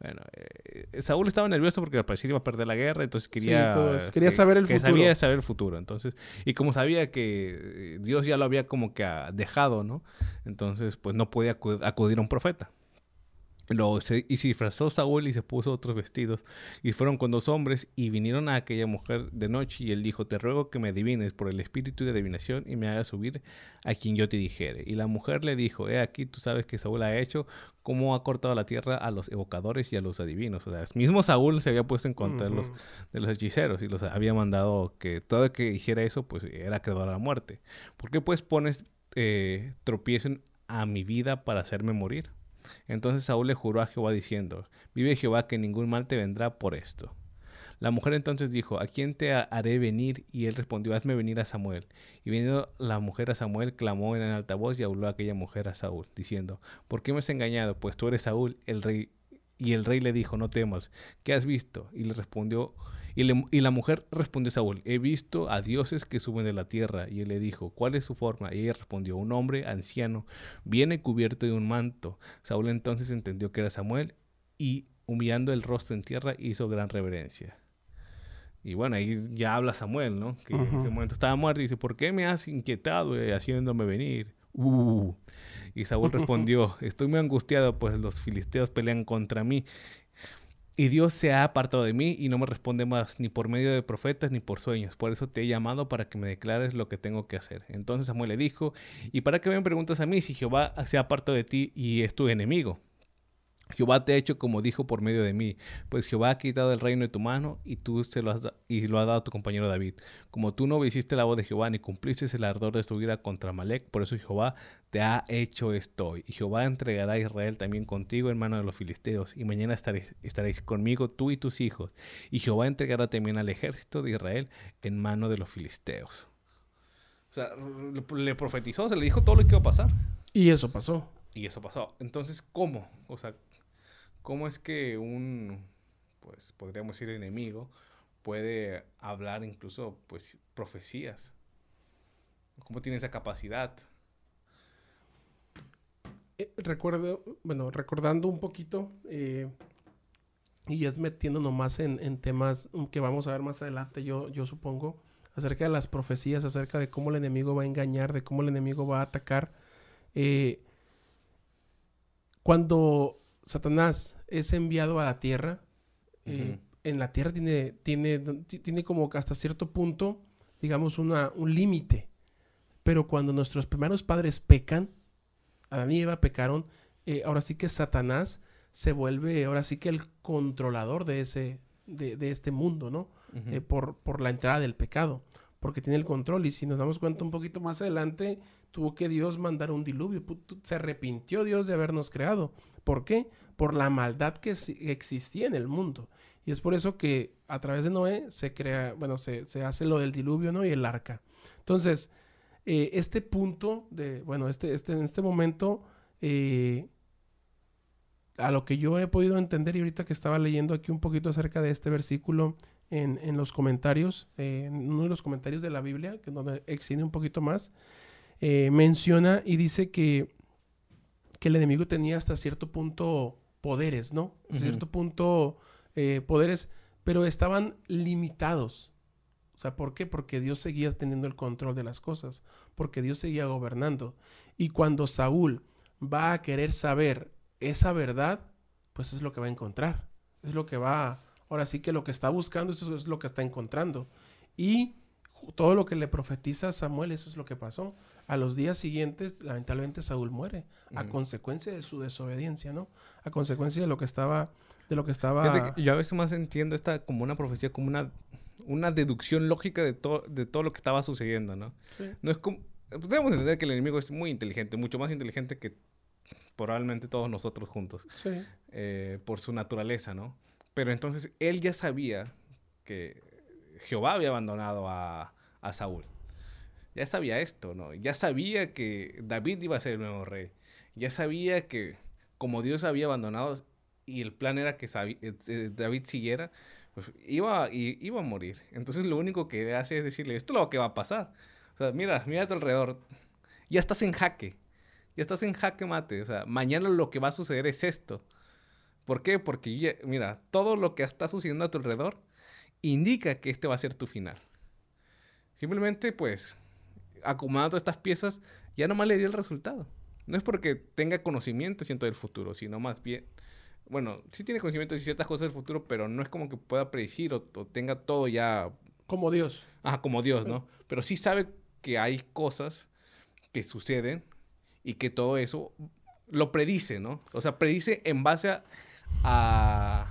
Bueno, eh, Saúl estaba nervioso porque al parecer iba a perder la guerra, entonces quería, quería saber el futuro. Sabía saber el futuro, entonces, y como sabía que Dios ya lo había como que dejado, ¿no? Entonces, pues no podía acudir a un profeta. Lo, se, y se disfrazó Saúl y se puso otros vestidos. Y fueron con dos hombres y vinieron a aquella mujer de noche. Y él dijo: Te ruego que me adivines por el espíritu de adivinación y me hagas subir a quien yo te dijere. Y la mujer le dijo: He aquí, tú sabes que Saúl ha hecho, cómo ha cortado la tierra a los evocadores y a los adivinos. O sea, mismo Saúl se había puesto en contra de, los, de los hechiceros y los había mandado que todo que hiciera eso, pues era acreedor a la muerte. ¿Por qué pues pones eh, tropiezo a mi vida para hacerme morir? Entonces Saúl le juró a Jehová diciendo, Vive Jehová que ningún mal te vendrá por esto. La mujer entonces dijo, ¿a quién te haré venir? Y él respondió, hazme venir a Samuel. Y viniendo la mujer a Samuel, clamó en alta voz y habló a aquella mujer a Saúl, diciendo, ¿por qué me has engañado? Pues tú eres Saúl, el rey. Y el rey le dijo, no temas, ¿qué has visto? Y le respondió, y, la mujer respondió a Saúl, he visto a dioses que suben de la tierra. Y él le dijo, ¿cuál es su forma? Y ella respondió, un hombre anciano, viene cubierto de un manto. Saúl entonces entendió que era Samuel y humillando el rostro en tierra hizo gran reverencia. Y bueno, ahí ya habla Samuel, ¿no? Que en ese momento estaba muerto y dice, ¿por qué me has inquietado eh, haciéndome venir? Uh. Y Saúl respondió, estoy muy angustiado, pues los filisteos pelean contra mí y Dios se ha apartado de mí y no me responde más ni por medio de profetas ni por sueños. Por eso te he llamado para que me declares lo que tengo que hacer. Entonces Samuel le dijo, ¿y para qué me preguntas a mí si Jehová se ha apartado de ti y es tu enemigo? Jehová te ha hecho como dijo por medio de mí, pues Jehová ha quitado el reino de tu mano y tú se lo has, y lo ha dado a tu compañero David. Como tú no obedeciste la voz de Jehová ni cumpliste el ardor de su ira contra Malek, por eso Jehová te ha hecho esto. Y Jehová entregará a Israel también contigo en mano de los filisteos, y mañana estaréis, estaréis conmigo tú y tus hijos. Y Jehová entregará también al ejército de Israel en mano de los filisteos. O sea, le profetizó, se le dijo todo lo que iba a pasar. Y eso pasó. Y eso pasó. Entonces, ¿cómo? O sea, ¿Cómo es que un, pues podríamos decir enemigo, puede hablar incluso pues profecías? ¿Cómo tiene esa capacidad? Eh, recuerdo, bueno, recordando un poquito, eh, y es metiéndonos más en, temas que vamos a ver más adelante, yo, yo supongo, acerca de las profecías, acerca de cómo el enemigo va a engañar, de cómo el enemigo va a atacar. Eh, cuando Satanás es enviado a la tierra. Eh, en la tierra tiene, tiene, tiene como hasta cierto punto, digamos, una, un límite. Pero cuando nuestros primeros padres pecan, Adán y Eva pecaron, eh, ahora sí que Satanás se vuelve, ahora sí que el controlador de, ese, de, este mundo, ¿no? Eh, por, por la entrada del pecado, porque tiene el control. Y si nos damos cuenta un poquito más adelante, tuvo que Dios mandar un diluvio. Se arrepintió Dios de habernos creado. ¿Por qué? Por la maldad que existía en el mundo. Y es por eso que a través de Noé se crea, bueno, se, hace lo del diluvio, ¿no? Y el arca. Entonces, eh, este punto de, bueno, este, este, en este momento, eh, a lo que yo he podido entender y ahorita que estaba leyendo aquí un poquito acerca de este versículo, en, en los comentarios, eh, en uno de los comentarios de la Biblia, que donde extiende un poquito más, eh, menciona y dice que, que el enemigo tenía hasta cierto punto poderes, ¿no? Hasta cierto punto eh, poderes, pero estaban limitados. O sea, ¿por qué? Porque Dios seguía teniendo el control de las cosas, porque Dios seguía gobernando. Y cuando Saúl va a querer saber esa verdad, pues es lo que va a encontrar. Es lo que va, ahora sí que lo que está buscando, eso es lo que está encontrando. Y todo lo que le profetiza a Samuel, eso es lo que pasó. A los días siguientes, lamentablemente, Saúl muere a consecuencia de su desobediencia, ¿no? A consecuencia de lo que estaba, de lo que estaba. yo a veces más entiendo esta como una profecía, como una, una deducción lógica de todo, de todo lo que estaba sucediendo, ¿no? No es como, debemos entender que el enemigo es muy inteligente, mucho más inteligente que probablemente todos nosotros juntos, eh, por su naturaleza, ¿no? Pero entonces él ya sabía que Jehová había abandonado a, a Saúl. Ya sabía esto, ¿no? Ya sabía que David iba a ser el nuevo rey. Ya sabía que como Dios había abandonado y el plan era que eh, eh, David siguiera, pues iba, iba a morir. Entonces lo único que hace es decirle, esto es lo que va a pasar. O sea, mira, mira a tu alrededor. Ya estás en jaque. Ya estás en jaque mate. O sea, mañana lo que va a suceder es esto. ¿Por qué? Porque, mira, todo lo que está sucediendo a tu alrededor indica que este va a ser tu final. Simplemente, pues, acumulando estas piezas, ya nomás le dio el resultado. No es porque tenga conocimiento, siento, del futuro, sino más bien, bueno, sí tiene conocimiento de ciertas cosas del futuro, pero no es como que pueda predecir o, tenga todo ya... Como Dios. Ajá, como Dios, ¿no? Pero sí sabe que hay cosas que suceden y que todo eso lo predice, ¿no? O sea, predice en base a, a,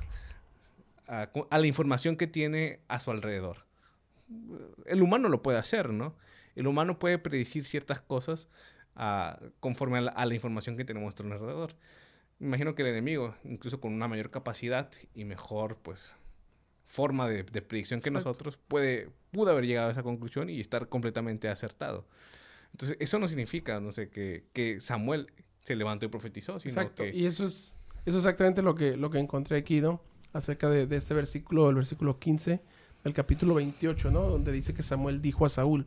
a la información que tiene a su alrededor. El humano lo puede hacer, ¿no? el humano puede predecir ciertas cosas ah, conforme a la, información que tenemos a nuestro alrededor. Me imagino que el enemigo, incluso con una mayor capacidad y mejor, pues, forma de, predicción que nosotros, puede, pudo haber llegado a esa conclusión y estar completamente acertado. Entonces, eso no significa, no sé, que, Samuel se levantó y profetizó, sino Exacto. que... Y eso es, eso exactamente lo que, lo que encontré aquí, ¿no? Acerca de, este versículo, el versículo 15 del capítulo 28, ¿no? Donde dice que Samuel dijo a Saúl,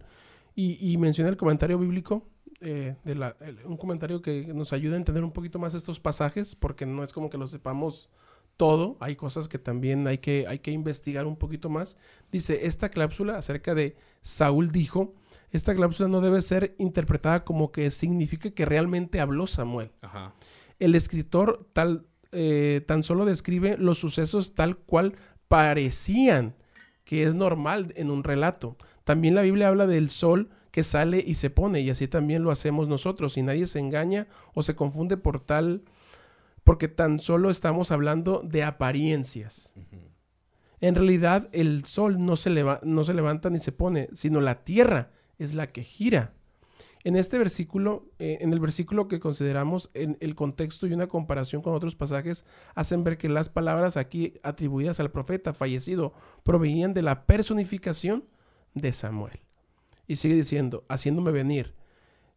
y, y mencioné el comentario bíblico, eh, de la, un comentario que nos ayuda a entender un poquito más estos pasajes, porque no es como que lo sepamos todo, hay cosas que también hay que, hay que investigar un poquito más. Dice, esta cláusula acerca de Saúl dijo, esta cláusula no debe ser interpretada como que signifique que realmente habló Samuel. El escritor tal, eh, tan solo describe los sucesos tal cual parecían que es normal en un relato. También la Biblia habla del sol que sale y se pone, y así también lo hacemos nosotros, y nadie se engaña o se confunde por tal, porque tan solo estamos hablando de apariencias. En realidad el sol no se, no se levanta ni se pone, sino la tierra es la que gira. En este versículo, eh, en el versículo que consideramos, en el contexto y una comparación con otros pasajes hacen ver que las palabras aquí atribuidas al profeta fallecido provenían de la personificación de Samuel. Y sigue diciendo, haciéndome venir.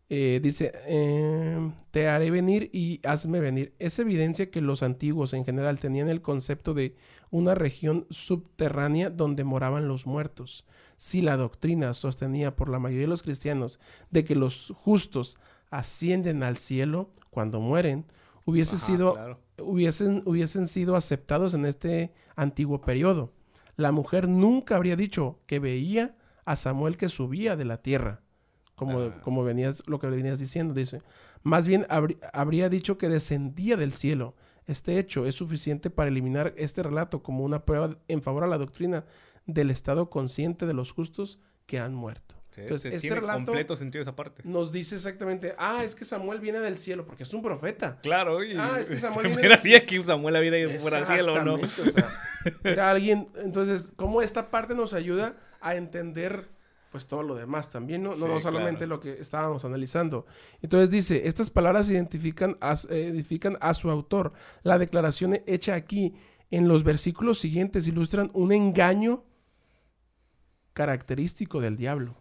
Eh, dice, em, te haré venir y hazme venir. Es evidencia que los antiguos en general tenían el concepto de una región subterránea donde moraban los muertos. Si la doctrina sostenía por la mayoría de los cristianos de que los justos ascienden al cielo cuando mueren, hubiese sido, hubiesen, hubiesen sido aceptados en este antiguo periodo. La mujer nunca habría dicho que veía a Samuel que subía de la tierra, como, ah. como venías, lo que venías diciendo, dice. Más bien habría dicho que descendía del cielo. Este hecho es suficiente para eliminar este relato como una prueba en favor a la doctrina del estado consciente de los justos que han muerto. Entonces, este relato completo sentido esa parte. Nos dice exactamente, ah, es que Samuel viene del cielo porque es un profeta. Claro, y ah, es que Samuel viene del cielo. que Samuel viene fuera del cielo, ¿no? era alguien, entonces, ¿cómo esta parte nos ayuda a entender pues todo lo demás también, no, no, solamente lo que estábamos analizando. Entonces dice, estas palabras identifican a, edifican a su autor. La declaración hecha aquí en los versículos siguientes ilustran un engaño característico del diablo.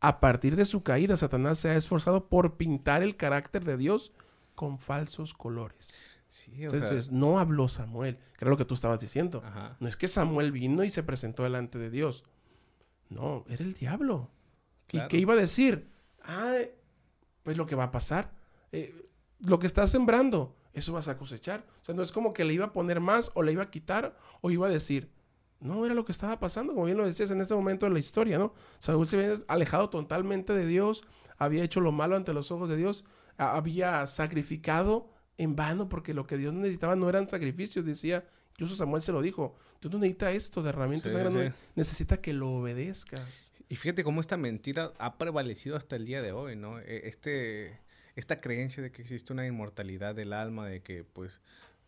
A partir de su caída, Satanás se ha esforzado por pintar el carácter de Dios con falsos colores. Entonces, no habló Samuel, que era lo que tú estabas diciendo. No es que Samuel vino y se presentó delante de Dios. No, era el diablo. ¿Y qué iba a decir? Ah, pues lo que va a pasar. Eh, lo que estás sembrando, eso vas a cosechar. O sea, no es como que le iba a poner más o le iba a quitar o iba a decir. No, era lo que estaba pasando, como bien lo decías en este momento de la historia, ¿no? Saúl se había alejado totalmente de Dios, había hecho lo malo ante los ojos de Dios, había sacrificado en vano porque lo que Dios necesitaba no eran sacrificios, decía, incluso Samuel se lo dijo, Dios no necesita esto de herramientas necesita que lo obedezcas. Y fíjate cómo esta mentira ha prevalecido hasta el día de hoy, ¿no? E, este, esta creencia de que existe una inmortalidad del alma, de que pues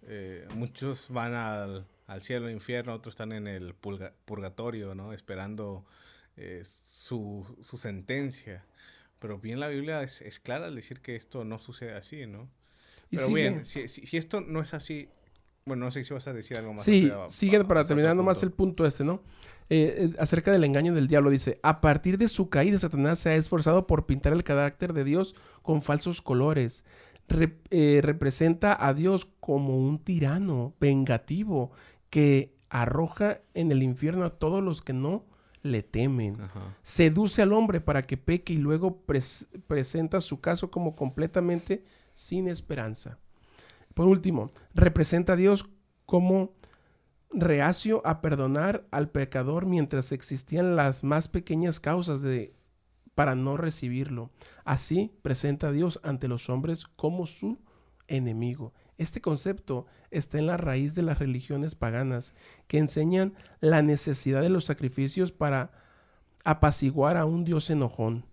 eh, muchos van al, al cielo o infierno, otros están en el purgatorio, ¿no? Esperando eh, su, su, sentencia. Pero bien la Biblia es, es, clara al decir que esto no sucede así, ¿no? Pero bien, si, si, esto no es así, bueno, no sé si vas a decir algo más. Sí, sigue para terminar nomás el punto este, ¿no? Eh, eh, acerca del engaño del diablo, dice, a partir de su caída, Satanás se ha esforzado por pintar el carácter de Dios con falsos colores. Eh, representa a Dios como un tirano vengativo que arroja en el infierno a todos los que no le temen. Seduce al hombre para que peque y luego presenta su caso como completamente sin esperanza. Por último, representa a Dios como reacio a perdonar al pecador mientras existían las más pequeñas causas de para no recibirlo. Así presenta a Dios ante los hombres como su enemigo. Este concepto está en la raíz de las religiones paganas que enseñan la necesidad de los sacrificios para apaciguar a un Dios enojón.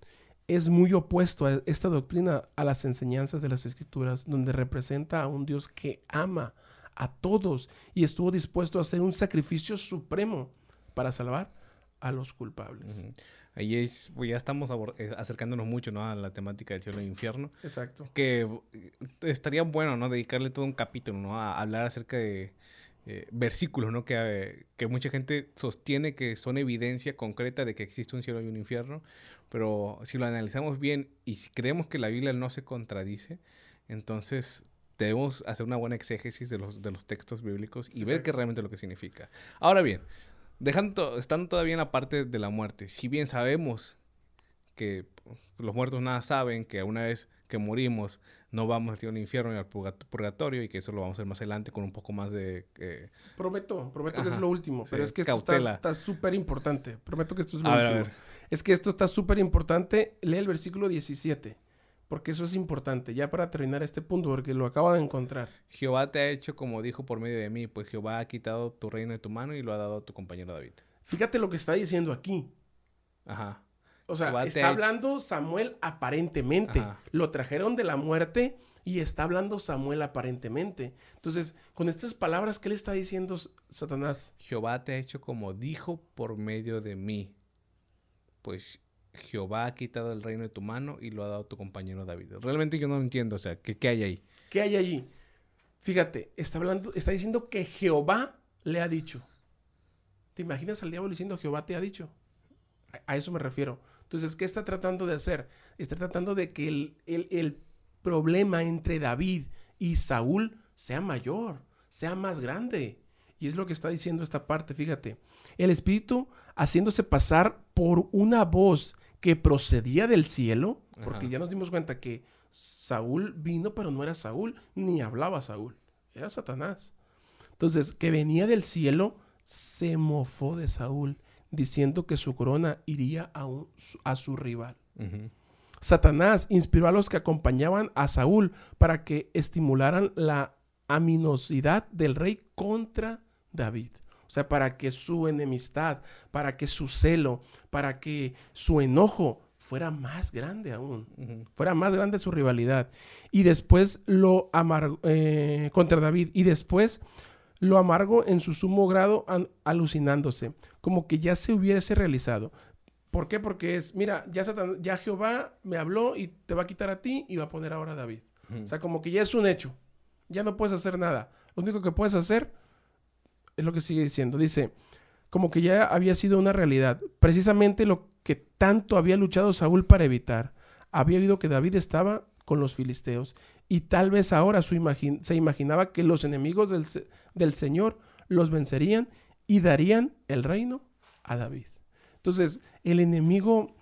Es muy opuesto a esta doctrina a las enseñanzas de las escrituras, donde representa a un Dios que ama a todos y estuvo dispuesto a hacer un sacrificio supremo para salvar a los culpables. Ahí es, pues ya estamos eh, acercándonos mucho ¿no? a la temática del cielo e infierno. Exacto. Que eh, estaría bueno, ¿no? Dedicarle todo un capítulo, ¿no? A hablar acerca de eh, versículos, ¿no? Que, que mucha gente sostiene que son evidencia concreta de que existe un cielo y un infierno. Pero si lo analizamos bien y si creemos que la Biblia no se contradice, entonces debemos hacer una buena exégesis de los, de los textos bíblicos y ver qué realmente lo que significa. Ahora bien, dejando, estando todavía en la parte de la muerte, si bien sabemos que los muertos nada saben, que una vez que morimos no vamos a ir al infierno ni al purgatorio y que eso lo vamos a hacer más adelante con un poco más de... Eh, prometo, prometo que es lo último, pero es que esto está súper importante. Prometo que esto es lo último. Es que esto está súper importante. Lee el versículo 17 porque eso es importante, ya para terminar este punto, porque lo acabo de encontrar. Jehová te ha hecho como dijo por medio de mí, pues Jehová ha quitado tu reino de tu mano y lo ha dado a tu compañero David. Fíjate lo que está diciendo aquí. Ajá. O sea, está hablando Samuel aparentemente. Lo trajeron de la muerte y está hablando Samuel aparentemente. Entonces, con estas palabras, ¿qué le está diciendo Satanás? Jehová te ha hecho como dijo por medio de mí. Pues Jehová ha quitado el reino de tu mano y lo ha dado a tu compañero David. Realmente yo no entiendo, o sea, ¿qué, qué hay ahí? ¿Qué hay allí? Fíjate, está hablando, está diciendo que Jehová le ha dicho. ¿Te imaginas al diablo diciendo Jehová te ha dicho? A, eso me refiero. Entonces, ¿qué está tratando de hacer? Está tratando de que el, el problema entre David y Saúl sea mayor, sea más grande. Y es lo que está diciendo esta parte, fíjate. El Espíritu haciéndose pasar por una voz que procedía del cielo, porque ya nos dimos cuenta que Saúl vino, pero no era Saúl, ni hablaba Saúl, era Satanás. Entonces, que venía del cielo, se mofó de Saúl, diciendo que su corona iría a, a su rival. Satanás inspiró a los que acompañaban a Saúl para que estimularan la aminosidad del rey contra David. O sea, para que su enemistad, para que su celo, para que su enojo fuera más grande aún, fuera más grande su rivalidad. Y después lo amargo eh, contra David. Y después lo amargo en su sumo grado alucinándose, como que ya se hubiese realizado. ¿Por qué? Porque es, mira, ya, ya Jehová me habló y te va a quitar a ti y va a poner ahora a David. O sea, como que ya es un hecho. Ya no puedes hacer nada. Lo único que puedes hacer es lo que sigue diciendo. Dice, como que ya había sido una realidad. Precisamente lo que tanto había luchado Saúl para evitar. Había oído que David estaba con los filisteos. Y tal vez ahora su se imaginaba que los enemigos del, del Señor los vencerían y darían el reino a David. Entonces, el enemigo,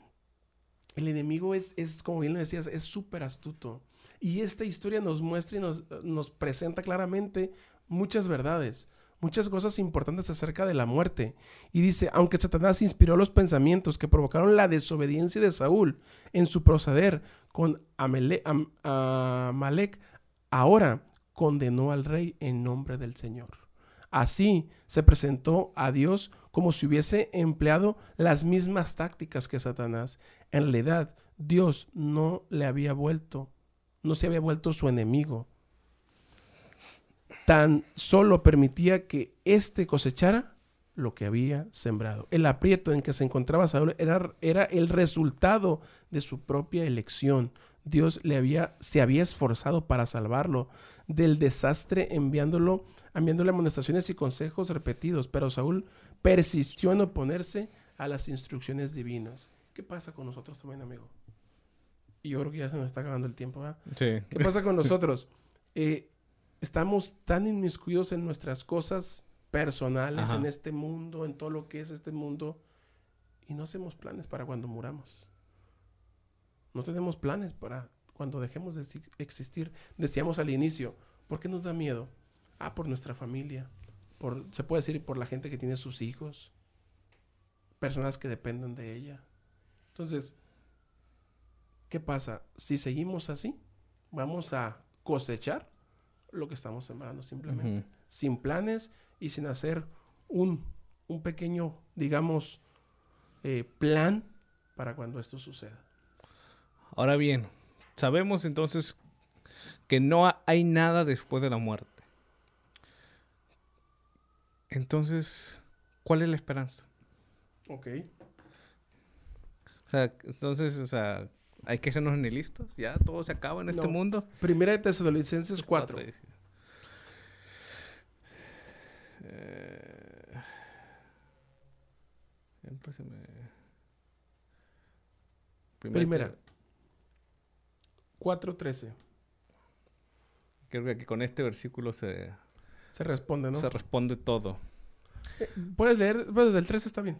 el enemigo es, es como bien lo decías, es súper astuto. Y esta historia nos muestra y nos, nos presenta claramente muchas verdades, muchas cosas importantes acerca de la muerte. Y dice, aunque Satanás inspiró los pensamientos que provocaron la desobediencia de Saúl en su proceder con Amalek, ahora condenó al rey en nombre del Señor. Así se presentó a Dios como si hubiese empleado las mismas tácticas que Satanás. En realidad, Dios no le había vuelto, no se había vuelto su enemigo. Tan solo permitía que éste cosechara lo que había sembrado. El aprieto en que se encontraba Saúl era, era el resultado de su propia elección. Dios le había, se había esforzado para salvarlo del desastre enviándolo, enviándole amonestaciones y consejos repetidos, pero Saúl persistió en oponerse a las instrucciones divinas. ¿Qué pasa con nosotros también, amigo? Y yo creo que ya se nos está acabando el tiempo, ¿verdad? Sí. ¿Qué pasa con nosotros? Eh, estamos tan inmiscuidos en nuestras cosas personales, en este mundo, en todo lo que es este mundo, y no hacemos planes para cuando muramos. No tenemos planes para cuando dejemos de existir. Decíamos al inicio, ¿por qué nos da miedo? Ah, por nuestra familia. Por, se puede decir por la gente que tiene sus hijos. Personas que dependen de ella. Entonces, ¿qué pasa? Si seguimos así, vamos a cosechar lo que estamos sembrando simplemente. Sin planes y sin hacer un, un pequeño, digamos, eh, plan para cuando esto suceda. Ahora bien, sabemos entonces que no hay nada después de la muerte. Entonces, ¿cuál es la esperanza? Ok. O sea, entonces, o sea, hay que sernos ni listos. Ya todo se acaba en este mundo. Primera de Tesalonicenses 4. Eh, Primera. 4.13. Creo que aquí con este versículo se... Se responde, ¿no? Se responde todo. Eh, puedes leer, pues desde el 13 está bien.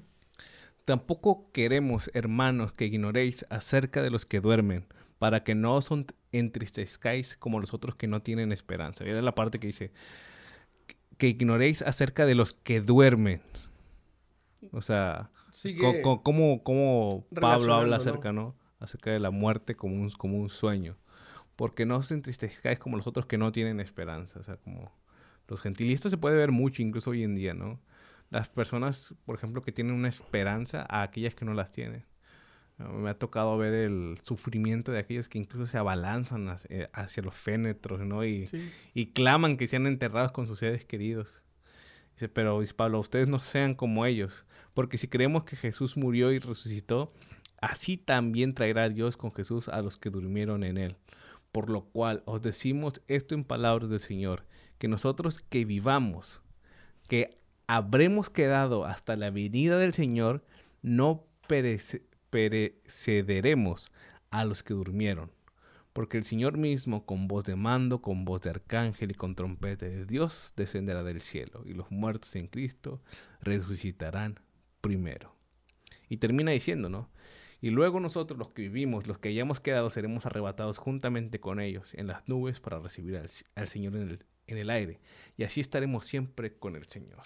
Tampoco queremos, hermanos, que ignoréis acerca de los que duermen, para que no os entristezcáis como los otros que no tienen esperanza. Mira la parte que dice, que ignoréis acerca de los que duermen. O sea, ¿cómo, Pablo habla acerca, ¿no? acerca de la muerte como un, como un sueño. Porque no os entristezcáis como los otros que no tienen esperanza. O sea, como los gentilistas se puede ver mucho incluso hoy en día, ¿no? Las personas, por ejemplo, que tienen una esperanza a aquellas que no las tienen. Me ha tocado ver el sufrimiento de aquellos que incluso se abalanzan hacia, hacia los fénetros, ¿no? Y, y, claman que sean enterrados con sus seres queridos. Dice, pero Pablo, ustedes no sean como ellos, porque si creemos que Jesús murió y resucitó, así también traerá Dios con Jesús a los que durmieron en él. Por lo cual os decimos esto en palabras del Señor, que nosotros que vivamos, que habremos quedado hasta la venida del Señor, no perecederemos a los que durmieron. Porque el Señor mismo, con voz de mando, con voz de arcángel y con trompeta de Dios, descenderá del cielo, y los muertos en Cristo resucitarán primero. Y termina diciendo, ¿no? Y luego nosotros los que vivimos, los que hayamos quedado, seremos arrebatados juntamente con ellos en las nubes para recibir al, Señor en el aire. Y así estaremos siempre con el Señor.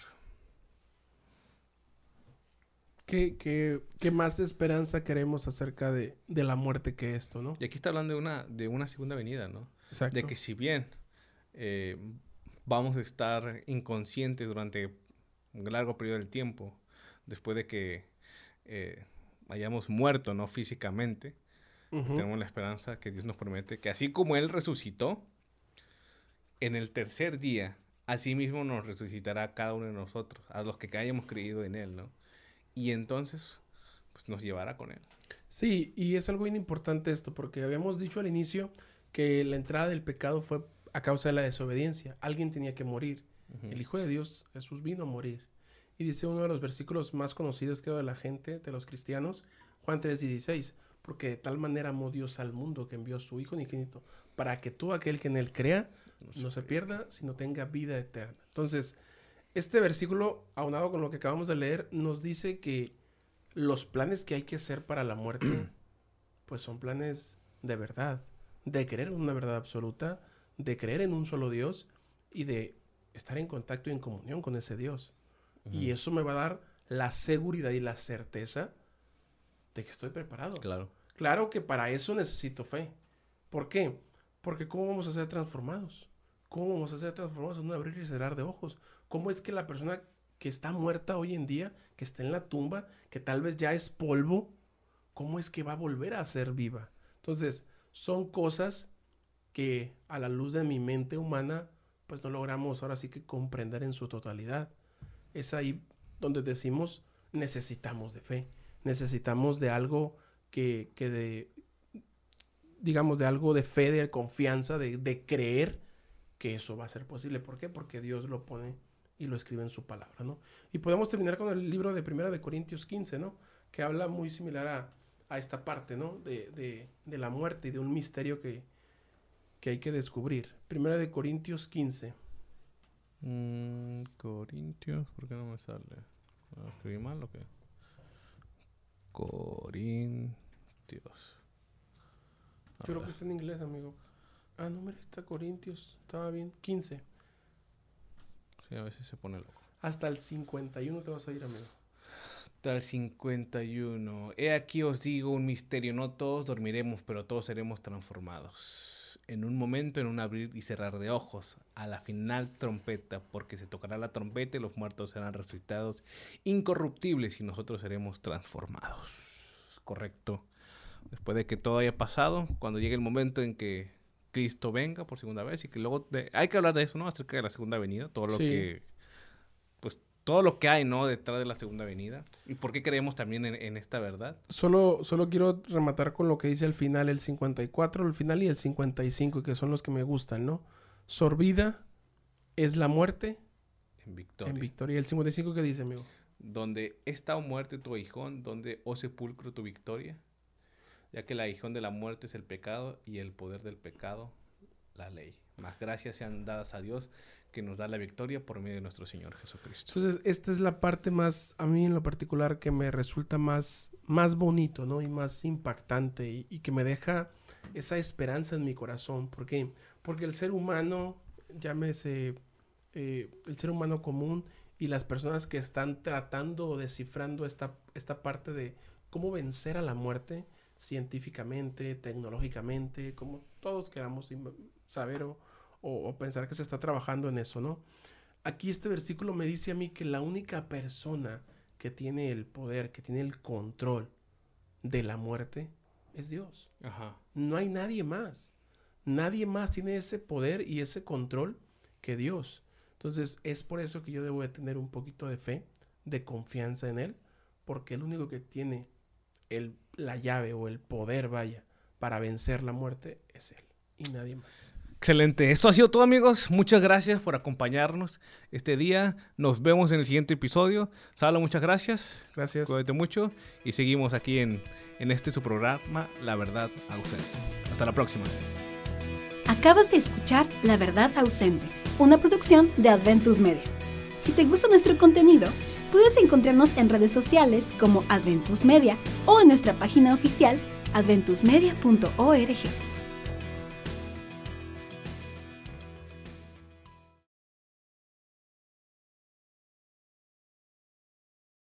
¿Qué, qué, qué más esperanza queremos acerca de, de, la muerte que esto, no? Y aquí está hablando de una, de una segunda venida, ¿no? Exacto. De que si bien eh, vamos a estar inconscientes durante un largo periodo del tiempo, después de que eh, hayamos muerto, no físicamente, tenemos la esperanza que Dios nos promete que así como Él resucitó, en el tercer día, así mismo nos resucitará cada uno de nosotros, a los que hayamos creído en Él, ¿no? Y entonces, pues nos llevará con Él. Sí, y es algo bien importante esto, porque habíamos dicho al inicio que la entrada del pecado fue a causa de la desobediencia. Alguien tenía que morir. El Hijo de Dios, Jesús, vino a morir. Y dice uno de los versículos más conocidos que de la gente, de los cristianos, Juan 3:16, porque de tal manera amó Dios al mundo que envió a su Hijo infinito, para que todo aquel que en él crea no se pierda, sino tenga vida eterna. Entonces, este versículo, aunado con lo que acabamos de leer, nos dice que los planes que hay que hacer para la muerte, pues son planes de verdad, de creer en una verdad absoluta, de creer en un solo Dios y de estar en contacto y en comunión con ese Dios. Y eso me va a dar la seguridad y la certeza de que estoy preparado. Claro. Claro que para eso necesito fe. ¿Por qué? Porque ¿cómo vamos a ser transformados? ¿Cómo vamos a ser transformados en un abrir y cerrar de ojos? ¿Cómo es que la persona que está muerta hoy en día, que está en la tumba, que tal vez ya es polvo, cómo es que va a volver a ser viva? Entonces, son cosas que a la luz de mi mente humana, pues no logramos ahora sí que comprender en su totalidad. Es ahí donde decimos, necesitamos de fe, necesitamos de algo que, que de, digamos, de algo de fe, de confianza, de, de creer que eso va a ser posible. ¿Por qué? Porque Dios lo pone y lo escribe en su palabra, ¿no? Y podemos terminar con el libro de Primera de Corintios 15, ¿no? Que habla muy similar a, a esta parte, ¿no? De, de, de, la muerte y de un misterio que, que hay que descubrir. Primera de Corintios 15. Mm, Corintios, ¿por qué no me sale? ¿Escribí mal o qué? Corintios. Yo creo que está en inglés, amigo. Ah, no, mira, está Corintios. Estaba bien. 15. Sí, a veces se pone loco. Hasta el 51 te vas a ir, amigo. Hasta el 51. He aquí os digo un misterio. No todos dormiremos, pero todos seremos transformados. En un momento, en un abrir y cerrar de ojos, a la final trompeta, porque se tocará la trompeta y los muertos serán resucitados incorruptibles y nosotros seremos transformados. Correcto. Después de que todo haya pasado, cuando llegue el momento en que Cristo venga por segunda vez y que luego hay que hablar de eso, ¿no? Acerca de la segunda venida, todo lo Sí. que pues todo lo que hay, ¿no? Detrás de la segunda venida y por qué creemos también en, en esta verdad. Solo, solo quiero rematar con lo que dice al final el 54, el final y el 55, que son los que me gustan, ¿no? Sorbida es la muerte En victoria. en victoria. ¿El 55 qué dice, amigo? donde está o muerte tu aguijón, donde o sepulcro tu victoria, ya que el aguijón de la muerte es el pecado y el poder del pecado la ley. Más gracias sean dadas a Dios que nos da la victoria por medio de nuestro Señor Jesucristo. Entonces, esta es la parte más, a mí en lo particular, que me resulta más, más bonito, ¿no? Y más impactante y, que me deja esa esperanza en mi corazón. ¿Por qué? Porque el ser humano, llámese eh, el ser humano común y las personas que están tratando o descifrando esta, esta parte de cómo vencer a la muerte científicamente, tecnológicamente, como todos queramos saber o, o- o pensar que se está trabajando en eso, ¿no? Aquí este versículo me dice a mí que la única persona que tiene el poder, que tiene el control de la muerte, es Dios. Ajá. No hay nadie más. Nadie más tiene ese poder y ese control que Dios. Entonces es por eso que yo debo de tener un poquito de fe, de confianza en Él, porque el único que tiene el, la llave o el poder, vaya, para vencer la muerte es Él y nadie más. Excelente. Esto ha sido todo, amigos. Muchas gracias por acompañarnos este día. Nos vemos en el siguiente episodio. Salo, muchas gracias. Gracias. Cuídate mucho y seguimos aquí en, en este su programa, La Verdad Ausente. Hasta la próxima. Acabas de escuchar La Verdad Ausente, una producción de Adventus Media. Si te gusta nuestro contenido, puedes encontrarnos en redes sociales como Adventus Media o en nuestra página oficial adventusmedia.org.